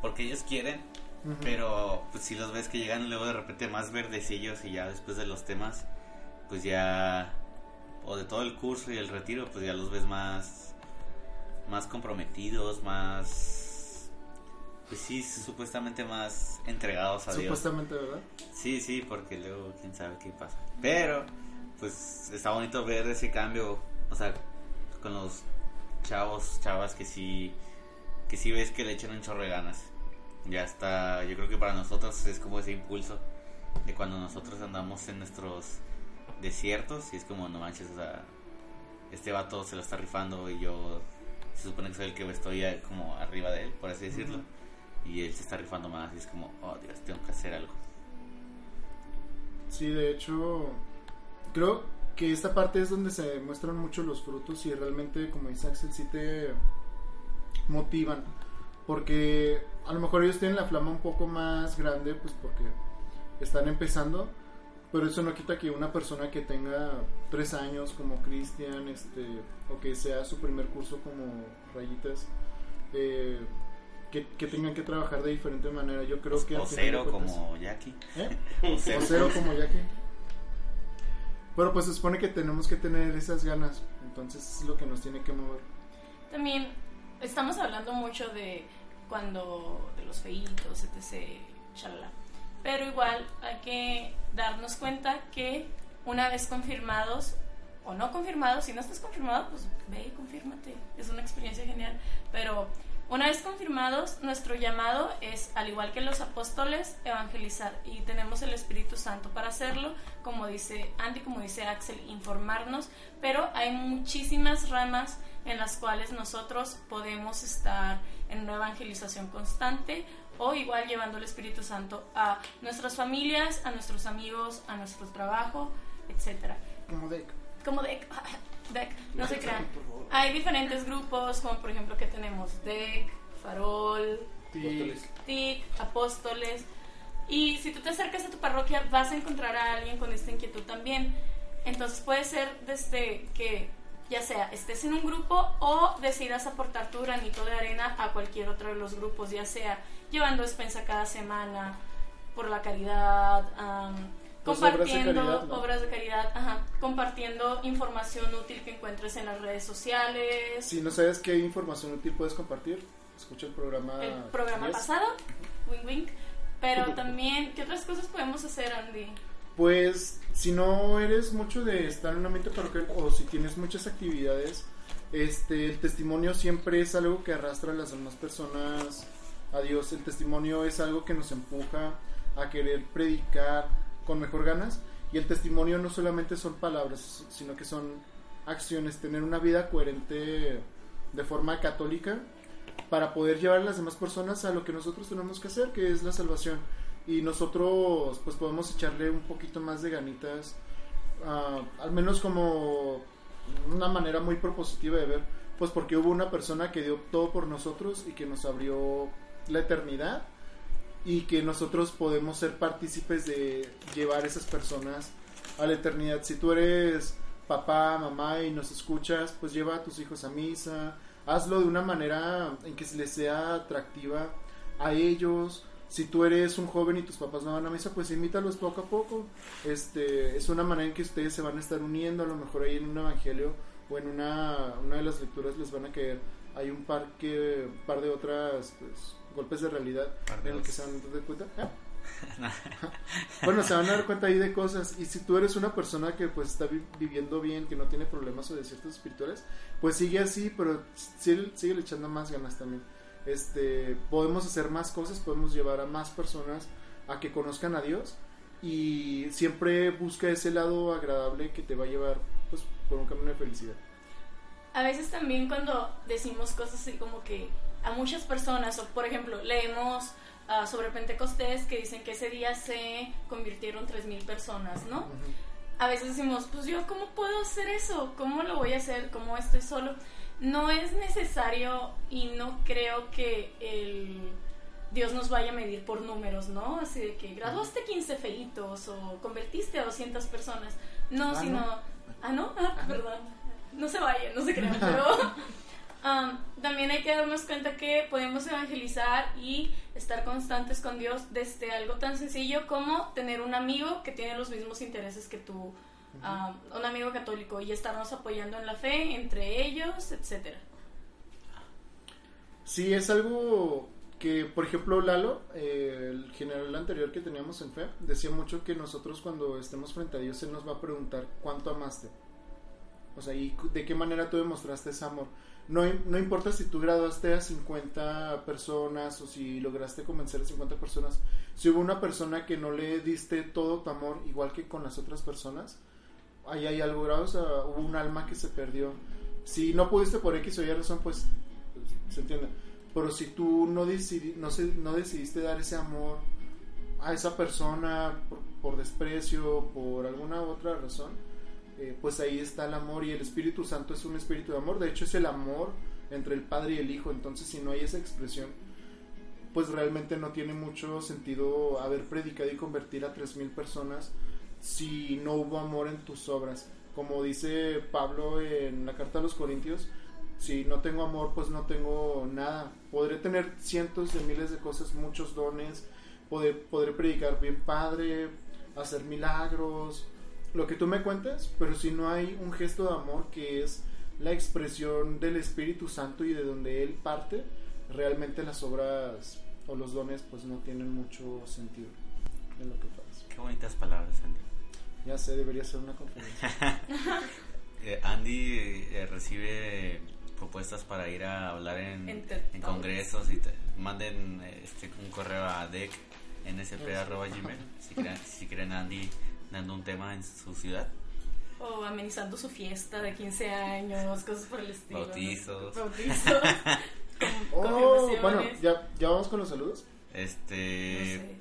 porque ellos quieren, Ujú. pero pues si los ves que llegan luego de repente más verdecillos y ya después de los temas, pues ya... o de todo el curso y el retiro, pues ya los ves más... más comprometidos, más... Pues sí, supuestamente más entregados a Dios. Supuestamente, ¿verdad? Sí, sí, porque luego quién sabe qué pasa. Pero, pues está bonito ver ese cambio, o sea, con los chavos, chavas que sí, que sí ves que le echan un chorro de ganas. Ya está, yo creo que para nosotros es como ese impulso de cuando nosotros andamos en nuestros desiertos y es como, no manches, o sea, este vato se lo está rifando y yo se supone que soy el que estoy eh, como arriba de él, por así decirlo. Y él se está rifando más y es como, oh Dios, tengo que hacer algo. Sí, de hecho, creo que esta parte es donde se muestran mucho los frutos y realmente, como dice Axel, sí te motivan. Porque a lo mejor ellos tienen la flama un poco más grande, pues porque están empezando. Pero eso no quita que una persona que tenga tres años como Cristian, este, o que sea su primer curso como Rayitas, eh, que, que tengan que trabajar de diferente manera. Yo creo que... o cero cuentas- como Jackie. ¿Eh? O O cero. cero como Jackie. Pero pues se supone que tenemos que tener esas ganas. Entonces es lo que nos tiene que mover. También estamos hablando mucho de cuando de los feitos, etc. Shalala. Pero igual hay que darnos cuenta que una vez confirmados o no confirmados, si no estás confirmado, pues ve y confírmate. Es una experiencia genial. Pero una vez confirmados, nuestro llamado es, al igual que los apóstoles, evangelizar. Y tenemos el Espíritu Santo para hacerlo, como dice Andy, como dice Axel, informarnos. Pero hay muchísimas ramas en las cuales nosotros podemos estar en una evangelización constante o igual llevando el Espíritu Santo a nuestras familias, a nuestros amigos, a nuestro trabajo, etcétera Como de... como DEC, DEC, no se crean. Hay diferentes grupos, como por ejemplo que tenemos DEC, Farol, TIC, Apóstoles. Y si tú te acercas a tu parroquia, vas a encontrar a alguien con esta inquietud también. Entonces puede ser desde que ya sea estés en un grupo o decidas aportar tu granito de arena a cualquier otro de los grupos, ya sea llevando despensa cada semana, por la caridad, Pues, obras de compartiendo caridad, ¿no? obras de caridad, ajá, compartiendo información útil que encuentres en las redes sociales. Si no sabes qué información útil puedes compartir, escucha el programa. el programa 10. pasado, wink wink. Pero también, ¿qué otras cosas podemos hacer, Andy? Pues si no eres mucho de estar en un ambiente parroquial o si tienes muchas actividades, este, el testimonio siempre es algo que arrastra a las demás personas a Dios. El testimonio es algo que nos empuja a querer predicar con mejor ganas. Y el testimonio no solamente son palabras, sino que son acciones, tener una vida coherente de forma católica para poder llevar a las demás personas a lo que nosotros tenemos que hacer, que es la salvación. Y nosotros pues podemos echarle un poquito más de ganitas, ah, al menos como una manera muy propositiva de ver, pues porque hubo una persona que dio todo por nosotros y que nos abrió la eternidad y que nosotros podemos ser partícipes de llevar esas personas a la eternidad. Si tú eres papá, mamá y nos escuchas, pues lleva a tus hijos a misa, hazlo de una manera en que les sea atractiva a ellos. Si tú eres un joven y tus papás no van a misa, pues invítalos poco a poco. Este, es una manera en que ustedes se van a estar uniendo, a lo mejor ahí en un evangelio o en una, una de las lecturas les van a caer. Hay un par, que, par de otras pues, golpes de realidad en el que se van a dar cuenta. ¿Eh? Bueno, se van a dar cuenta ahí de cosas. Y si tú eres una persona que pues está vi- viviendo bien, que no tiene problemas o desiertos espirituales, pues sigue así, pero sigue, sigue echando más ganas también. Este, podemos hacer más cosas, podemos llevar a más personas a que conozcan a Dios y siempre busca ese lado agradable que te va a llevar pues por un camino de felicidad. A veces también cuando decimos cosas así como que a muchas personas, o por ejemplo, leemos ah, sobre Pentecostés que dicen que ese día se convirtieron 3.000 personas, ¿no? A veces decimos, pues yo, ¿cómo puedo hacer eso? ¿Cómo lo voy a hacer? ¿Cómo estoy solo? no es necesario y no creo que el Dios nos vaya a medir por números, ¿no? Así de que graduaste 15 feitos o convertiste a 200 personas. No, Ah, sino... ¿no? Ah, ¿no? Ah, perdón. No se vayan, no se crean, pero... um, también hay que darnos cuenta que podemos evangelizar y estar constantes con Dios desde algo tan sencillo como tener un amigo que tiene los mismos intereses que tú, um, un amigo católico, y estarnos apoyando en la fe entre ellos, etcétera. Sí, es algo que, por ejemplo, Lalo, eh, el general anterior que teníamos en fe, decía mucho que nosotros cuando estemos frente a Dios, Él nos va a preguntar cuánto amaste. O sea, y de qué manera tú demostraste ese amor. No, no importa si tú graduaste a 50 personas o si lograste convencer a 50 personas. Si hubo una persona que no le diste todo tu amor, igual que con las otras personas, ahí hay algo grave. O sea, hubo un alma que se perdió. Si no pudiste por X o Y razón, pues se entiende. Pero si tú no, decidi- no, se- no decidiste dar ese amor a esa persona por, por desprecio, por alguna otra razón, eh, pues ahí está el amor y el Espíritu Santo es un espíritu de amor. De hecho, es el amor entre el Padre y el Hijo. Entonces, si no hay esa expresión, pues realmente no tiene mucho sentido haber predicado y convertir a 3.000 personas si no hubo amor en tus obras. Como dice Pablo en la carta a los Corintios, si no tengo amor, pues no tengo nada. Podré tener cientos de miles de cosas, muchos dones, poder, podré predicar bien padre, hacer milagros, lo que tú me cuentes, pero si no hay un gesto de amor que es la expresión del Espíritu Santo y de donde Él parte, realmente las obras o los dones pues no tienen mucho sentido en lo que pasa. Qué bonitas palabras, Andy. Ya sé, debería ser una conferencia. Eh, Andy eh, recibe propuestas para ir a hablar en, En congresos y te- manden eh, este, un correo a dec nsp.gmail si quieren, si quieren Andy dando un tema en su ciudad. O amenizando su fiesta de 15 años, cosas por el estilo. ¿no? Bautizos. Bautizos. Oh, bueno, ya, ya vamos con los saludos. No Este, sé.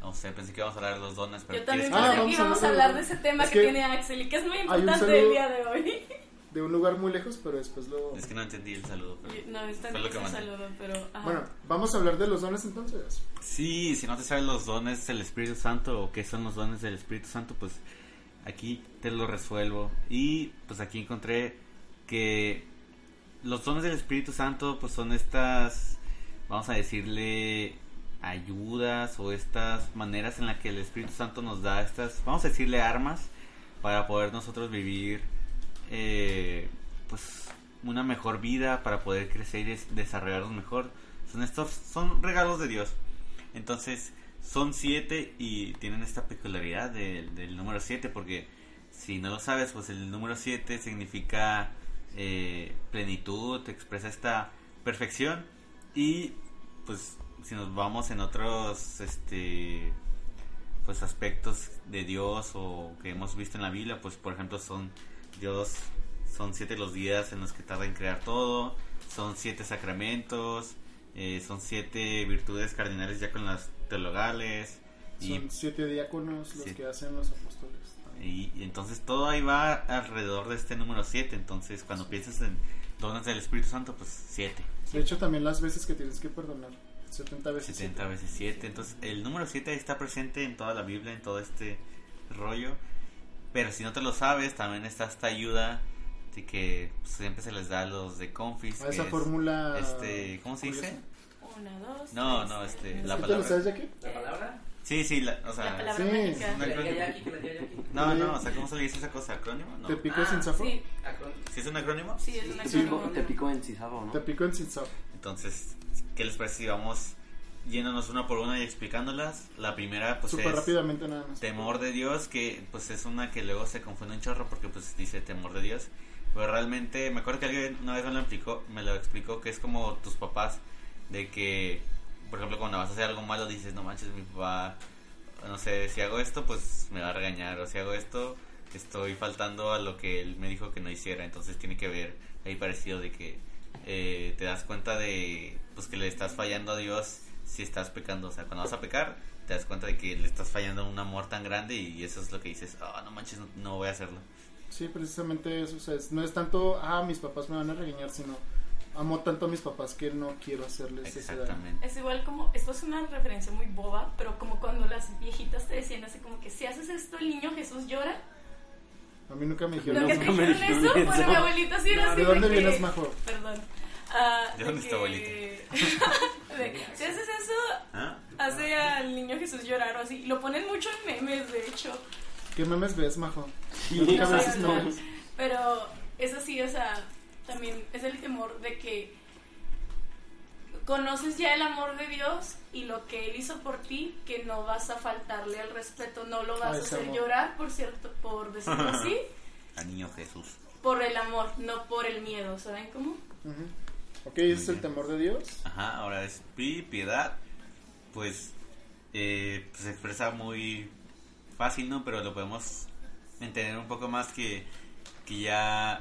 no sé, pensé que íbamos a hablar de los dones, pero Yo también ¿quieres Ah, pensé que- que vamos a íbamos a hablar de- ese tema es que, que tiene Axel y que es muy importante el día de hoy. De un lugar muy lejos, pero después lo... Es que no entendí el saludo. pero- No, es Fue lo también que un mandé. saludo, pero... ajá. Bueno, vamos a hablar de los dones entonces. Sí, si no te sabes los dones del Espíritu Santo o qué son los dones del Espíritu Santo, pues aquí te lo resuelvo. Y pues aquí encontré que los dones del Espíritu Santo pues son estas, vamos a decirle, ayudas o estas maneras en las que el Espíritu Santo nos da estas, vamos a decirle armas para poder nosotros vivir eh, pues una mejor vida, para poder crecer y des- desarrollarnos mejor. Son estos, son regalos de Dios. Entonces, son siete y tienen esta peculiaridad del número siete, porque si no lo sabes, pues el número siete significa eh, plenitud, expresa esta perfección y pues si nos vamos en otros este pues aspectos de Dios o que hemos visto en la Biblia, pues por ejemplo son Dios son siete los días en los que tarda en crear todo, son siete sacramentos, eh, son siete virtudes cardinales ya con las teologales y, Son siete diáconos los Sí. que hacen los apóstoles. y- y entonces todo ahí va alrededor de este número siete, entonces cuando piensas en dones del Espíritu Santo, pues siete. De hecho, también las veces que tienes que perdonar. 70 veces. 70 veces 7. Entonces, el número 7 está presente en toda la Biblia, en todo este rollo. Pero si no te lo sabes, también está esta ayuda de que pues, siempre se les da a los de Confis. Esa es, fórmula. Este, ¿Cómo se dice? Una, dos, No, tres, no, este, la ¿Sí palabra. sabes, Jackie? ¿La palabra? Sí, sí, la, o sea. La palabra sí. mágica. No. No, no, o sea, ¿cómo se le dice esa cosa? ¿Acrónimo? No. ¿Te pico Ah, sin zafo? Sí, ¿Sí es un acrónimo? sí, es pico, acrónimo. te pico en Cisabo, ¿no? Te pico en sin zafo. Entonces, ¿qué les parece si vamos yéndonos una por una y explicándolas? La primera, pues Súper es. rápidamente nada más. Temor de Dios, que pues es una que luego se confunde un chorro porque pues dice temor de Dios. Pero realmente, me acuerdo que alguien una vez me lo explicó, me lo explicó que es como tus papás, de que, por ejemplo, cuando vas a hacer algo malo dices, no manches, mi papá, no sé, si hago esto, pues me va a regañar, o si hago esto, estoy faltando a lo que él me dijo que no hiciera. Entonces tiene que ver ahí parecido de que eh, te das cuenta de pues que le estás fallando a Dios si estás pecando. O sea, cuando vas a pecar, te das cuenta de que le estás fallando a un amor tan grande y eso es lo que dices, ah, no manches, no, no voy a hacerlo. Sí, precisamente eso. O sea, es- no es tanto, ah, mis papás me van a regañar, sino amo tanto a mis papás que no quiero hacerles ese daño. Exactamente. Es igual como, esto es una referencia muy boba, pero como cuando las viejitas te decían así como que si haces esto el niño Jesús llora. A mí nunca me dijeron ¿Nunca te dijeron eso? Bueno, mi abuelita sí era ¿De así. dónde que- vienes, Majo? Perdón. Ah, ¿De dónde está de- si haces eso, ¿Ah? hace al niño Jesús llorar o así. Y Lo ponen mucho en memes, de hecho. ¿Qué memes ves, Majo? Nunca No memes. Pero es así, o sea, también es el temor de que conoces ya el amor de Dios y lo que Él hizo por ti, que no vas a faltarle al respeto, no lo vas a hacer amor. llorar, por cierto, por decirlo así, A niño Jesús. por el amor, no por el miedo, ¿saben cómo? Ujú. Ok, es el temor de Dios. Ajá, ahora es pi, piedad. Pues, eh, pues se expresa muy fácil, ¿no? Pero lo podemos entender un poco más que, que ya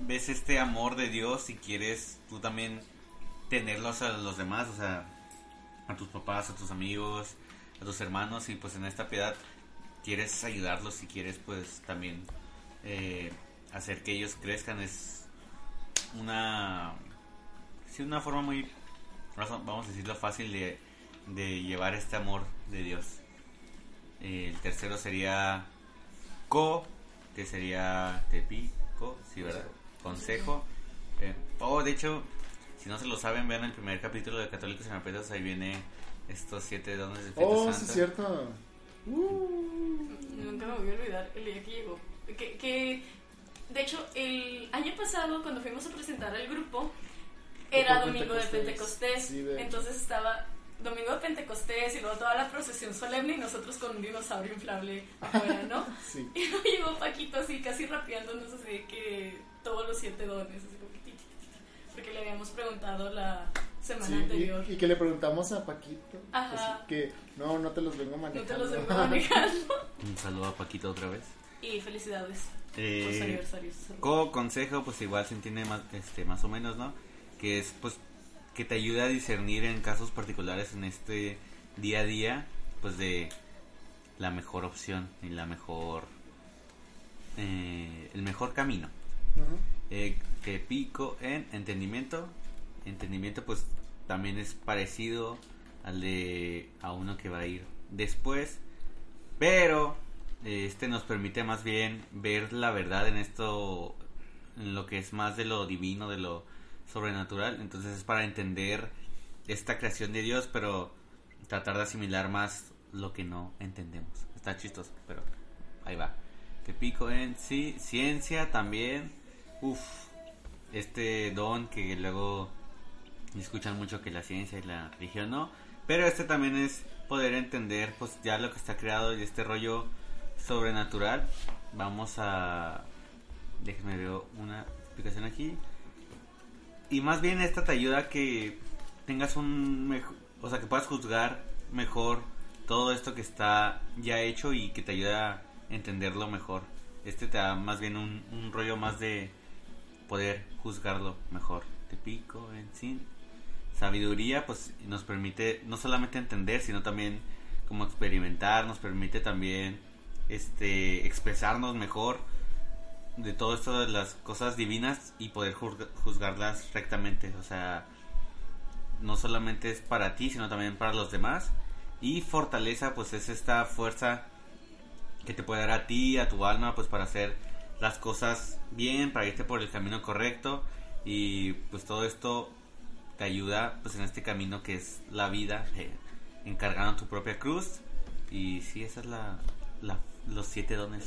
ves este amor de Dios y quieres tú también tenerlos a los demás, o sea, a tus papás, a tus amigos, a tus hermanos y pues en esta piedad quieres ayudarlos y quieres pues también eh, hacer que ellos crezcan es una sí una forma muy vamos a decirlo fácil de, de llevar este amor de Dios. Eh, el tercero sería co que sería tepico sí verdad consejo. Eh, oh de hecho si no se lo saben vean el primer capítulo de Católicos en Apetas ahí viene estos siete dones del Espíritu Oh, sí, Santo. es cierto. Uh, Nunca me voy a olvidar el día que llegó. Que, que, de hecho, el año pasado, cuando fuimos a presentar al grupo, era domingo de Pentecostés. Sí, de entonces estaba domingo de Pentecostés y luego toda la procesión solemne y nosotros con un dinosaurio inflable afuera, ¿no? sí. Y luego llegó Paquito así, casi rapeándonos así de que todos los siete dones, así como que porque le habíamos preguntado la semana Sí, anterior. y, y que le preguntamos a Paquito Ajá. así que no, no te los vengo No manejando. te los vengo manejando. un saludo a Paquito otra vez Y felicidades por su Eh, aniversario. Como consejo, pues igual se entiende más, este, más o menos, ¿no? Que es, pues, que te ayuda a discernir en casos particulares en este día a día, pues, de la mejor opción y la mejor, eh, el mejor camino. Eh, que pico en entendimiento. Entendimiento, pues, también es parecido al de a uno que va a ir después, pero eh, este nos permite más bien ver la verdad en esto, en lo que es más de lo divino, de lo sobrenatural. Entonces es para entender esta creación de Dios, pero tratar de asimilar más lo que no entendemos. Está chistoso, pero ahí va. Que pico en sí, ciencia también. Uf, este don que luego escuchan mucho que la ciencia y la religión no, pero este también es poder entender pues ya lo que está creado y este rollo sobrenatural. Vamos a déjenme ver una explicación aquí. Y más bien esta te ayuda a que tengas un mejor, o sea, que puedas juzgar mejor todo esto que está ya hecho y que te ayuda a entenderlo mejor. Este te da más bien un, un rollo más de poder juzgarlo mejor. Te pico en sí. Sabiduría, pues nos permite no solamente entender, sino también como experimentar, nos permite también este expresarnos mejor de todo esto de las cosas divinas y poder juzga- juzgarlas rectamente. O sea, no solamente es para ti, sino también para los demás. Y fortaleza, pues es esta fuerza que te puede dar a ti, a tu alma, pues para hacer las cosas bien, para irte por el camino correcto. Y pues todo esto te ayuda pues en este camino que es la vida, eh, encargando tu propia cruz. Y sí, esa es la, los siete dones.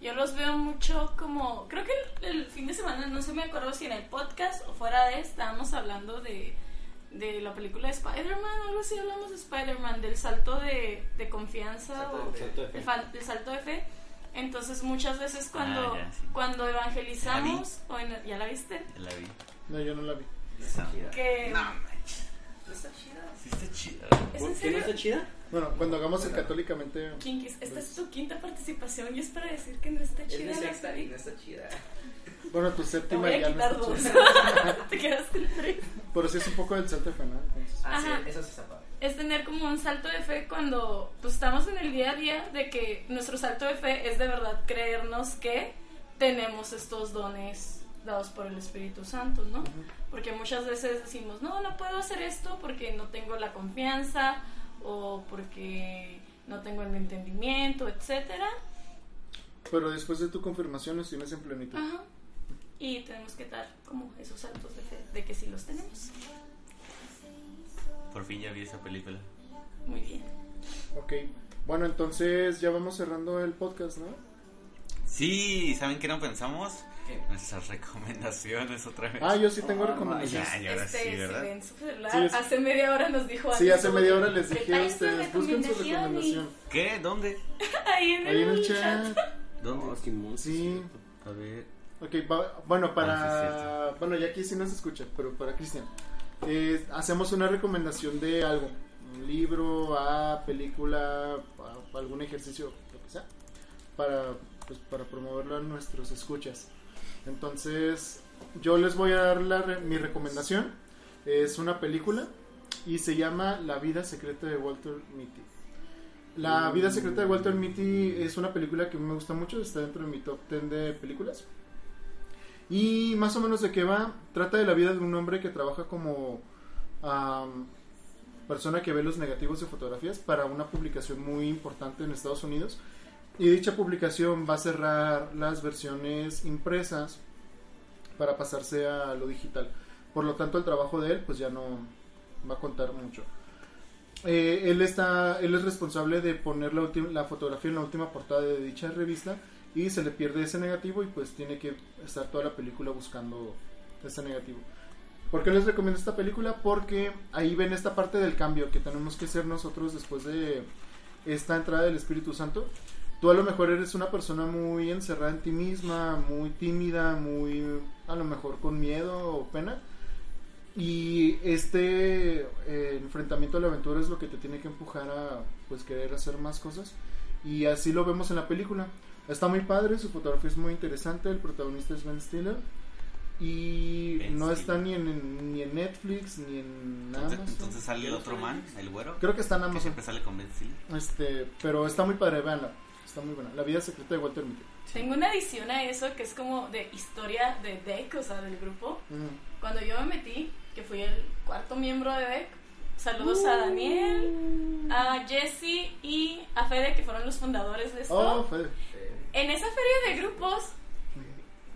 Yo los veo mucho como. Creo que el, el fin de semana, no sé, me acuerdo si en el podcast o fuera de, estábamos hablando de, de la película de Spider-Man, algo así, hablamos de Spider-Man, del salto de, de confianza Salto o de- salto de fe. el, el salto de fe. Entonces, muchas veces cuando, Ah, ya, sí. cuando evangelizamos, o en- ¿ya la viste? Ya la vi. No, yo no la vi. Esa- Que Está chida. Sí, está chida. ¿Es ¿Por en qué no serio? está chida? Bueno, cuando hagamos el católicamente. Kinkis, esta es tu quinta participación y es para decir que no está Es chida la sexta y no está chida. Bueno, tu séptima ya no está dos. chida. Te quedas con tres. Pero sí es un poco del salto de fe, ¿no? Entonces. Ah, Ajá. sí, eso sí está padre. Es tener como un salto de fe cuando pues, estamos en el día a día de que nuestro salto de fe es de verdad creernos que tenemos estos dones dados por el Espíritu Santo, ¿no? Porque muchas veces decimos, no, no puedo hacer esto porque no tengo la confianza o porque no tengo el entendimiento, etcétera. Pero después de tu confirmación los tienes en plenitud. Ajá. Y tenemos que dar como esos saltos de fe de que sí los tenemos. Por fin ya vi esa película. Muy bien. Ok. Bueno, entonces ya vamos cerrando el podcast, ¿no? Sí, ¿saben qué no pensamos? Nuestras recomendaciones otra vez. Ah, yo sí tengo Ah, recomendaciones. Ya, y ahora este, sí, si ¿verdad? ven su celular, Sí, es- hace media hora nos dijo Sí, hace media hora les dije a ustedes, busquen su recomendación. ¿Qué? ¿Dónde? Ahí en, Ahí en el chat. chat. ¿Dónde? Oh, Simón, Sí. A ver. Ok, va- bueno, Ah, sí, para... Bueno, ya aquí sí nos escucha, pero para Cristian. eh, hacemos una recomendación de algo. Un libro, a película, a algún ejercicio, lo que sea. Para, pues, para promoverlo a nuestros escuchas. Entonces, yo les voy a dar la re- mi recomendación. Es una película y se llama La vida secreta de Walter Mitty. La vida secreta de Walter Mitty es una película que me gusta mucho, está dentro de mi top 10 de películas. Y más o menos de qué va, trata de la vida de un hombre que trabaja como am, persona que ve los negativos de fotografías para una publicación muy importante en Estados Unidos. Y dicha publicación va a cerrar las versiones impresas para pasarse a lo digital. Por lo tanto, el trabajo de él pues ya no va a contar mucho. Eh, él está, él es responsable de poner la, la fotografía en la última portada de dicha revista y se le pierde ese negativo y pues tiene que estar toda la película buscando ese negativo. ¿Por qué les recomiendo esta película? Porque ahí ven esta parte del cambio que tenemos que ser nosotros después de esta entrada del Espíritu Santo. Tú a lo mejor eres una persona muy encerrada en ti misma, muy tímida, muy a lo mejor con miedo o pena. Y este eh, enfrentamiento a la aventura es lo que te tiene que empujar a pues querer hacer más cosas. Y así lo vemos en la película. Está muy padre, su fotografía es muy interesante, el protagonista es Ben Stiller. Y Ben no Stiller. está ni en, ni en Netflix, ni en Entonces, Amazon. entonces sale el otro man, el güero. Creo que está en Que Amazon. siempre sale con Ben Stiller. Este, pero está muy padre, véanla. Está muy buena. La vida secreta de Walter Mitty. Tengo una adición a eso que es como de historia de Deck, o sea, del grupo. Ujú. Cuando yo me metí, que fui el cuarto miembro de Deck, saludos a Daniel, a Jesse y a Fede, que fueron los fundadores de esto. Oh, Fede. En esa feria de grupos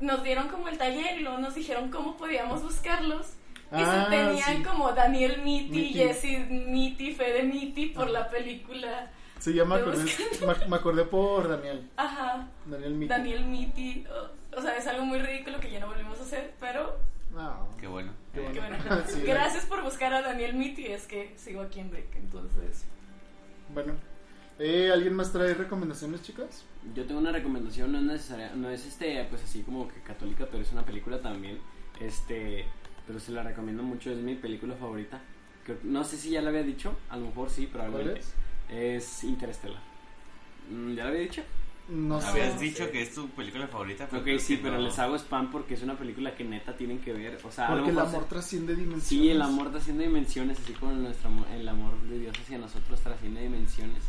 nos dieron como el taller y luego nos dijeron cómo podíamos buscarlos. Y Ah, se tenían sí. como Daniel Mitty, Mitty. Jesse Mitty, Fede Mitty por la película. Sí, ya me acordé, me, me acordé por Daniel. Ajá, Daniel Mitty. Daniel Mitty. O, o sea, es algo muy ridículo que ya no volvimos a hacer, pero Ah, Qué bueno. Qué qué bueno. Sí, Gracias por buscar a Daniel Mitty, es que sigo aquí en Beck, entonces. bueno. Eh, ¿Alguien más trae recomendaciones, chicas? Yo tengo una recomendación, no es necesaria, no es este, pues así como que católica, pero es una película también. Este, pero se la recomiendo mucho, es mi película favorita. Creo- no sé si ya la había dicho, a lo mejor sí, ¿Cuál probablemente. es? Es Interstellar. Mm, ¿Ya la había dicho? No sé. Habías dicho que es tu película favorita. pero Ok, sí, pero no. les hago spam porque es una película que neta tienen que ver. O sea, lo Porque el amor se- trasciende dimensiones. Sí, el amor trasciende dimensiones, así como nuestro amor- el amor de Dios hacia nosotros trasciende dimensiones.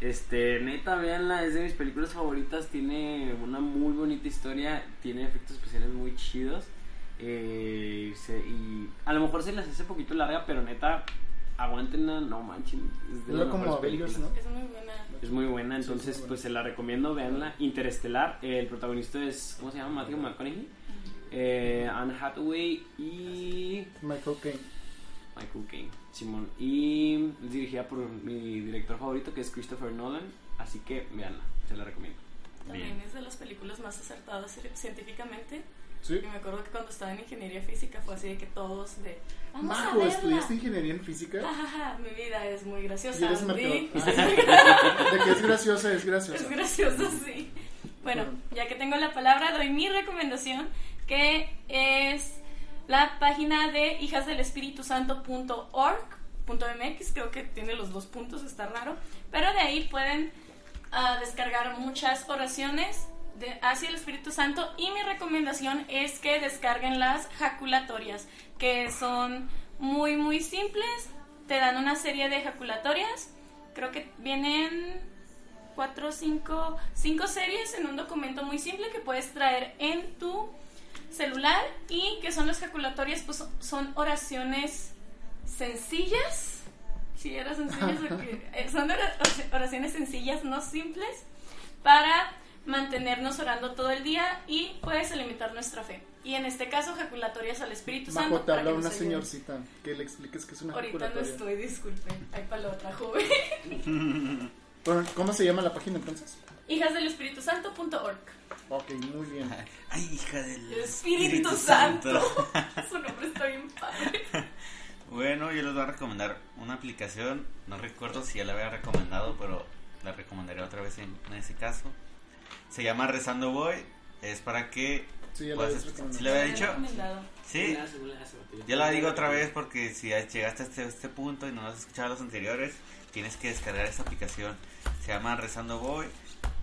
Este, neta, véanla, es de mis películas favoritas, tiene una muy bonita historia, tiene efectos especiales muy chidos. eh, se- y a lo mejor se las hace poquito larga, pero neta, aguantenla, no manchen. Es de las como películas. ¿no? Es muy buena. Es muy buena, Sí, entonces muy buena. pues se la recomiendo, véanla. Interestelar, eh, el protagonista es, ¿cómo se llama? Matthew McConaughey, eh, Anne Hathaway y Michael Caine. Michael Caine, Simón. Y es dirigida por mi director favorito que es Christopher Nolan, así que véanla, se la recomiendo. También Bien. es de las películas más acertadas ci- científicamente. Sí. Y me acuerdo que cuando estaba en ingeniería física fue así de que todos de vamos a Majo, verla. ¿estudiaste ingeniería en física? Ja, mi vida es muy graciosa. Eres sí. mercador. De que es graciosa, es graciosa. Es graciosa, sí. Bueno, ya que tengo la palabra, doy mi recomendación, que es la página de hijasdelespiritusanto.org.mx, creo que tiene los dos puntos, está raro, pero de ahí pueden ah, descargar muchas oraciones de- hacia el Espíritu Santo y mi recomendación es que descarguen las jaculatorias, que son muy muy simples, te dan una serie de jaculatorias, creo que vienen cuatro o cinco, cinco series en un documento muy simple que puedes traer en tu celular y que son las jaculatorias, pues son oraciones sencillas. Si eran sencillas, son ora- oraciones sencillas, no simples, para mantenernos orando todo el día y pues limitar nuestra fe. Y en este caso, jaculatorias al Espíritu Santo. Majo, te habla una señorcita que le expliques que es una Ahorita no estoy, disculpe. Hay para la otra joven. ¿Cómo se llama la página entonces? Hijasdelespiritusanto.org. Ok, muy bien. Ay, hija del Espíritu Santo. Su nombre está bien padre. Bueno, yo les voy a recomendar una aplicación. No recuerdo si ya la había recomendado, pero la recomendaré otra vez en, en ese caso. Se llama Rezando Voy. Es para que. Sí, ya. ¿Sí la había dicho? Sí. Ya la digo otra vez porque si llegaste a este, este punto y no has escuchado los anteriores, tienes que descargar esta aplicación. Se llama Rezando Voy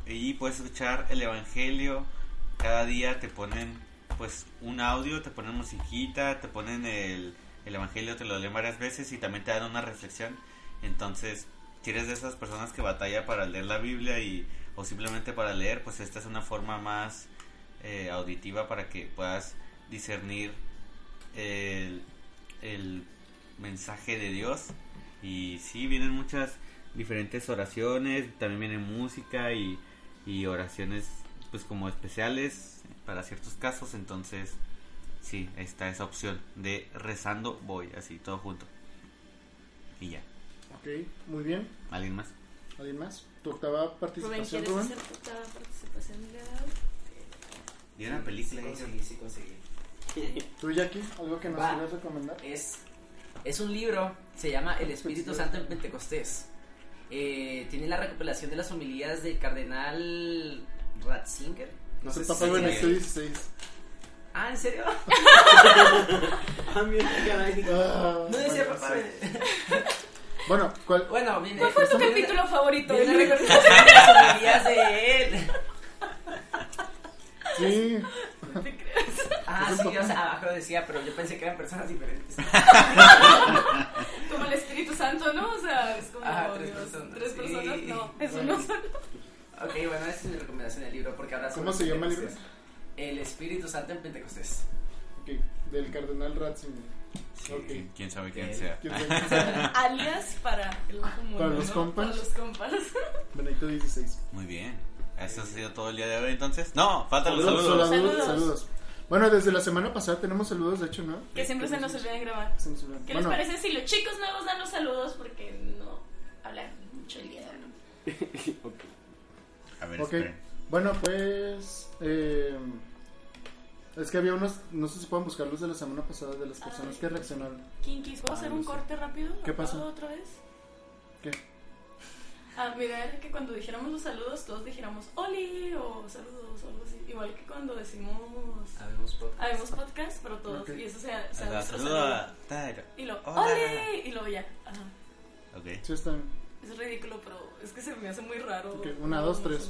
y puedes escuchar el Evangelio. Cada día te ponen pues un audio, te ponen musiquita, te ponen el, el Evangelio, te lo leen varias veces y también te dan una reflexión. Entonces, si eres de esas personas que batalla para leer la Biblia y o simplemente para leer, pues esta es una forma más eh, auditiva para que puedas discernir el, el mensaje de Dios. Y sí, vienen muchas diferentes oraciones, también viene música y, y oraciones pues como especiales para ciertos casos. Entonces, sí, está esa opción de rezando voy, así, todo junto. Y ya. Ok, muy bien. ¿Alguien más? ¿Alguien más? ¿Tu octava Rubén, participación, ¿quieres Rubén? hacer tu octava participación legal? ¿Y una película? Sí conseguí, sí conseguí. ¿Tú, Jackie? ¿Algo que nos Va. quieras recomendar? Es, es un libro, se llama El Espíritu Santo en Pentecostés. Eh, tiene la recopilación de las homilías del cardenal Ratzinger. No sé se Benedicto llama. XVI. Ah, ¿en serio? Ah, No decía bueno. Benedicto. Bueno, ¿cuál? Bueno, viene. ¿Cuál fue tu viene- capítulo favorito de las homilías de él. Sí. Ah, sí, o sea, abajo decía, pero yo pensé que eran personas diferentes. Como el Espíritu Santo, ¿no? O sea, es como Ajá, tres Dios, personas, tres sí. personas. No, es Bueno. uno solo. Ok, bueno, esa es mi recomendación del libro, porque ahora ¿Cómo se llama el libro? El Espíritu Santo en Pentecostés. Ok, del cardenal Ratzinger. Ok. quién sabe quién sea. ¿Quién sabe quién sea? Alias para el bajo mundo. Para los ¿no? compas. Para los compas. Benedicto XVI. Muy bien. Eso ha sido todo el día de hoy entonces. No, faltan los Saludos, saludos. saludos, Saludos. saludos. Bueno, desde la semana pasada tenemos saludos, de hecho, ¿no? Que siempre se nos olvida grabar. Se nos olvidan. ¿Qué Bueno, les parece si los chicos nuevos dan los saludos? Porque no hablan mucho el día de hoy. A ver, Ok, esperen. bueno, pues. eh, es que había unos. No sé si pueden buscar los de la semana pasada de las personas Ay. que reaccionaron. Kinkis, ¿puedo Ah, hacer no un sé. corte rápido? ¿Qué puedo otra vez? ¿Qué? Ah, mira, era que cuando dijéramos los saludos, todos dijéramos Oli o saludos o algo así. Igual que cuando decimos Habemos podcast. Habemos podcast, pero todos. Y eso sea, sea nuestro saludo. Y lo. Oli y luego ya. Ajá. Ok. Sí, están. Es ridículo, pero es que se me hace muy raro. Ok, una, dos, tres.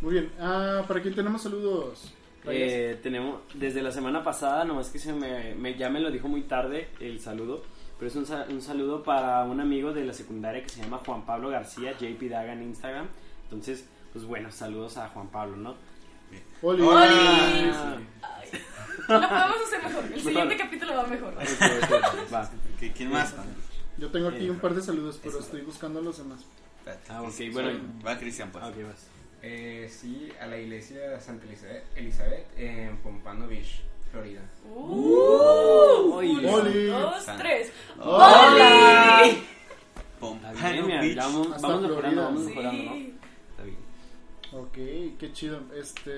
Muy bien. Ah, ¿para quién tenemos saludos? Eh, tenemos desde la semana pasada, nomás que se me, me- ya me lo dijo muy tarde el saludo, pero es un, un saludo para un amigo de la secundaria que se llama Juan Pablo García, JP Daga en Instagram. Entonces, pues bueno, saludos a Juan Pablo, ¿no? Oli. Oli. Ay. Lo podemos hacer mejor. El siguiente Mejor. capítulo va mejor. va. ¿Qué- ¿Quién más? Yo tengo aquí un par de saludos, pero estoy buscando los demás. Ah, ok, bueno. Va Cristian, pues. Ok, vas. Eh, sí, a la iglesia de Santa Elizabeth, Elizabeth en Pompano Beach, Florida. Uh, Oli. dos, tres. Hola. ¡Oli! Pompano Beach. ya vamos, Hasta vamos mejorando, Florida. vamos Sí. mejorando, ¿no? Está bien. Ok, qué chido. Este.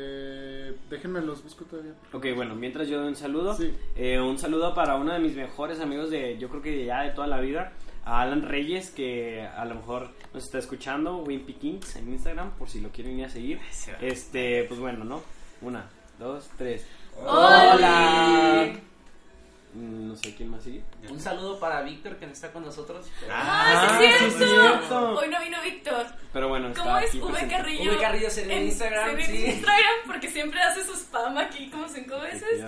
Déjenme los busco todavía. Ok, bueno, mientras yo doy un saludo, Sí. eh, un saludo para uno de mis mejores amigos de, yo creo que ya de toda la vida, a Alan Reyes, que a lo mejor nos está escuchando, Wimpy Kings en Instagram, por si lo quieren ir a seguir. Este, pues bueno, ¿no? Una, dos, tres. Hola. Mm, No sé quién más sigue. Un saludo para Víctor que no está con nosotros. ¡Ah, sí sí es es cierto! Hoy no vino Víctor. Pero bueno, está ¿Cómo es aquí V. Carrillo? V Carrillo en Instagram, en sí. Instagram, porque siempre hace su spam aquí como cinco veces.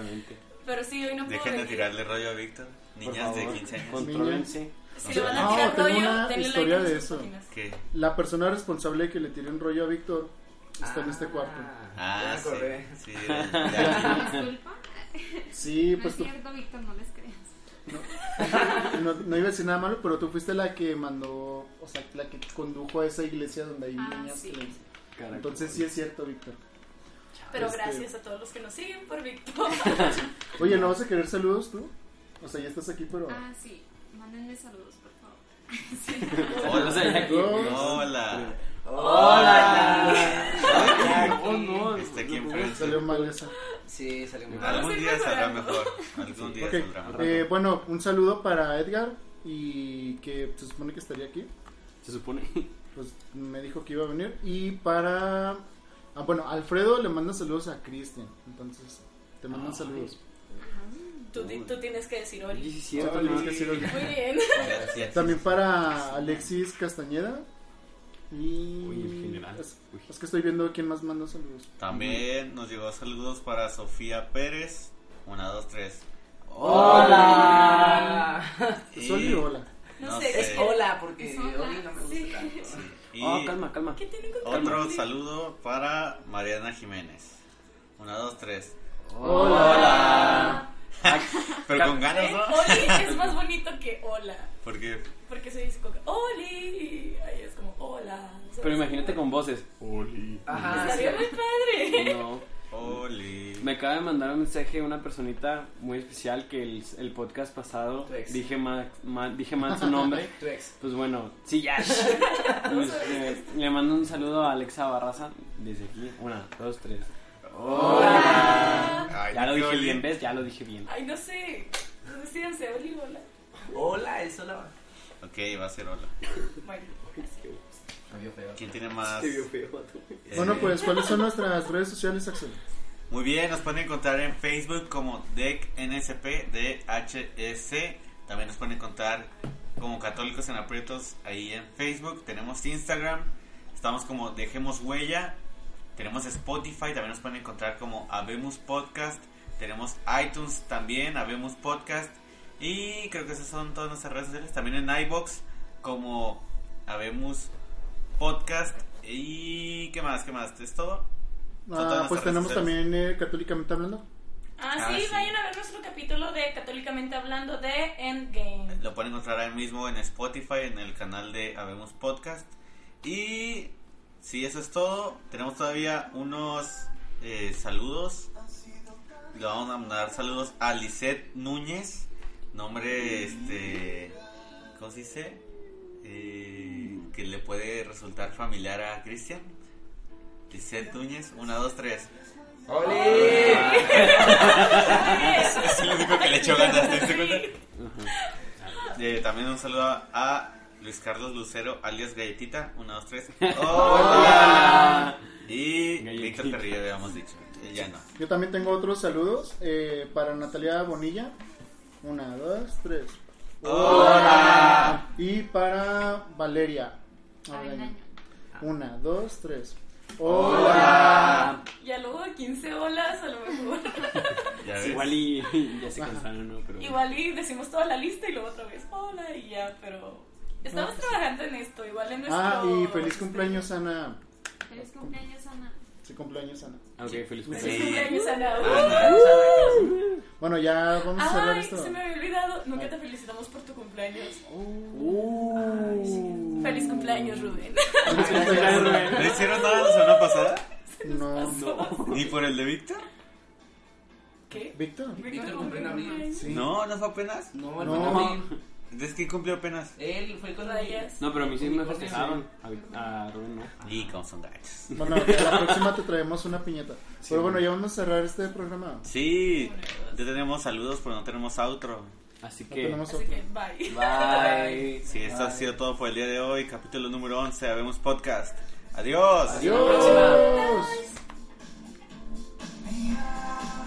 Pero sí, hoy no puedo Dejen de tirarle rollo a Víctor. Niñas de favor, 15 años. Contrólense. Si le van a No, tirar tengo rollo, una denle historia like de eso. La persona responsable que le tiró un rollo a Víctor está en este cuarto. Ah, sí. acordé. Sí, ya. Disculpa. Sí, No pues es tú, cierto, Víctor, no les creas. no, no iba a decir nada malo, pero tú fuiste la que mandó, o sea, la que condujo a esa iglesia donde hay Ah, niñas. sí. que les- Caraca. Entonces sí es cierto, Víctor. Pero Este- gracias a todos los que nos siguen por Víctor. Oye, ¿no vas a querer saludos tú? O sea, ya estás aquí, pero... Ah, sí. Mándenme saludos, por favor. Hola. Ya aquí- Hola. Hola. Oh, no. Está aquí no, enfrente. Salió mal esa. Sí, salió a Algún día saldrá mejor. Algún día Ok, saldrá mejor. eh, bueno, un saludo para Edgar y que se supone que estaría aquí. Se supone. Pues me dijo que iba a venir. Y para... Ah, bueno, Alfredo le manda saludos a Cristian. Entonces, te mandan saludos. Tú, ti- tú tienes que decir Oli. sí decir hola. Muy bien. Gracias. También para Alexis Castañeda. Y... Uy, en general. Es, Uy. es que estoy viendo quién más manda saludos. También nos llegó saludos para Sofía Pérez. Una, dos, tres. Hola. ¿Es Oli o hola? No sé, Es hola porque Es hola. Oli no me gusta Sí. tanto. Y Oh, calma, calma. ¿Qué tienen con otro calma? saludo para Mariana Jiménez. Una, dos, tres. Hola. Pero con ganas. ¿no? Oli es más bonito que hola. Porque Porque se dice como Oli. Ahí es como hola. Pero imagínate con voces. Oli. Ajá. Estaría sí. muy padre. No. Oli. Me acaba de mandar un mensaje una personita muy especial que el, el podcast pasado dije mal, mal- dije mal su nombre. Tu ex. Pues bueno, sí, ya. Este, le mando un saludo a Alexa Barraza desde aquí. Una, dos, tres. Ay, Ya lo dije Oli. bien, ¿ves? Ya lo dije bien. Ay, no sé. Decíanse Oli hola. Hola, es hola. Ok, va a ser hola. Bueno. Me vio feo. ¿Quién tiene más? Bueno, Eh, pues, ¿cuáles son nuestras redes sociales, Axel? Muy bien, nos pueden encontrar en Facebook como DECNSP, DHS. También nos pueden encontrar como Católicos en Aprietos ahí en Facebook. Tenemos Instagram, estamos como Dejemos Huella. Tenemos Spotify, también nos pueden encontrar como Habemos Podcast. Tenemos iTunes también, Habemos Podcast. Y creo que esas son todas nuestras redes sociales. También en iBox como Habemos Podcast. ¿Y qué más? ¿Qué más? ¿Es todo? Ah, pues tenemos sociales. también eh, Católicamente Hablando. Ah, Ah, sí, sí. vayan a ver nuestro capítulo de Católicamente Hablando de Endgame. Lo pueden encontrar ahí mismo en Spotify, en el canal de Habemos Podcast. Y si eso es todo, tenemos todavía unos eh, saludos. Le vamos a mandar saludos a Lisette Núñez, nombre, este, ¿cómo se dice? Eh, que le puede resultar familiar a Cristian. Lisette Núñez, una, dos, tres. ¡Oli! Es lo único que le echó ganas, ¿te cuenta? Eh, también un saludo a Luis Carlos Lucero, alias Galletita. Una, dos, tres. ¡Hola! Y. Víctor Carrillo, habíamos dicho. Eh, Ya no. Yo también tengo otros saludos eh, para Natalia Bonilla. Una, dos, tres. ¡Hola! Y para Valeria. Una, dos, tres. ¡Hola! Ya luego de 15 olas, a lo mejor. Ya ves. Igual y ya se cansaron, ¿no? Pero Igual y decimos toda la lista y luego otra vez hola y ya, pero estamos trabajando en esto, igual en nuestro... Ah, y feliz este, cumpleaños, Ana. Feliz cumpleaños, Ana. Sí, cumpleaños, Ana. Ok, feliz Sí. Feliz cumpleaños. cumpleaños, Ana. Ana. Bueno, ya vamos a cerrar Ay, esto. se me había olvidado. Nunca te felicitamos por tu cumpleaños. Uh. Feliz cumpleaños, Rubén. Feliz cumpleaños, Rubén. ¿No hicieron nada la semana pasada? No. ¿Ni por el de Víctor? ¿Qué? ¿Víctor? Víctor cumplió en abril. Sí. No, no fue apenas. No, No. Es que cumplió apenas. Él fue con ellas. No, pero mis sí me festejaron. A, Rubén no. Y como son. Bueno, la próxima te traemos una piñata. Pero bueno, ya vamos a cerrar este programa. Sí, ya tenemos saludos, pero no tenemos outro. Así que, no así que bye. Bye. Sí, bye. ha sido todo por el día de hoy. Capítulo número 11, Habemos Podcast. Adiós. Adiós. Hasta la próxima. Adiós.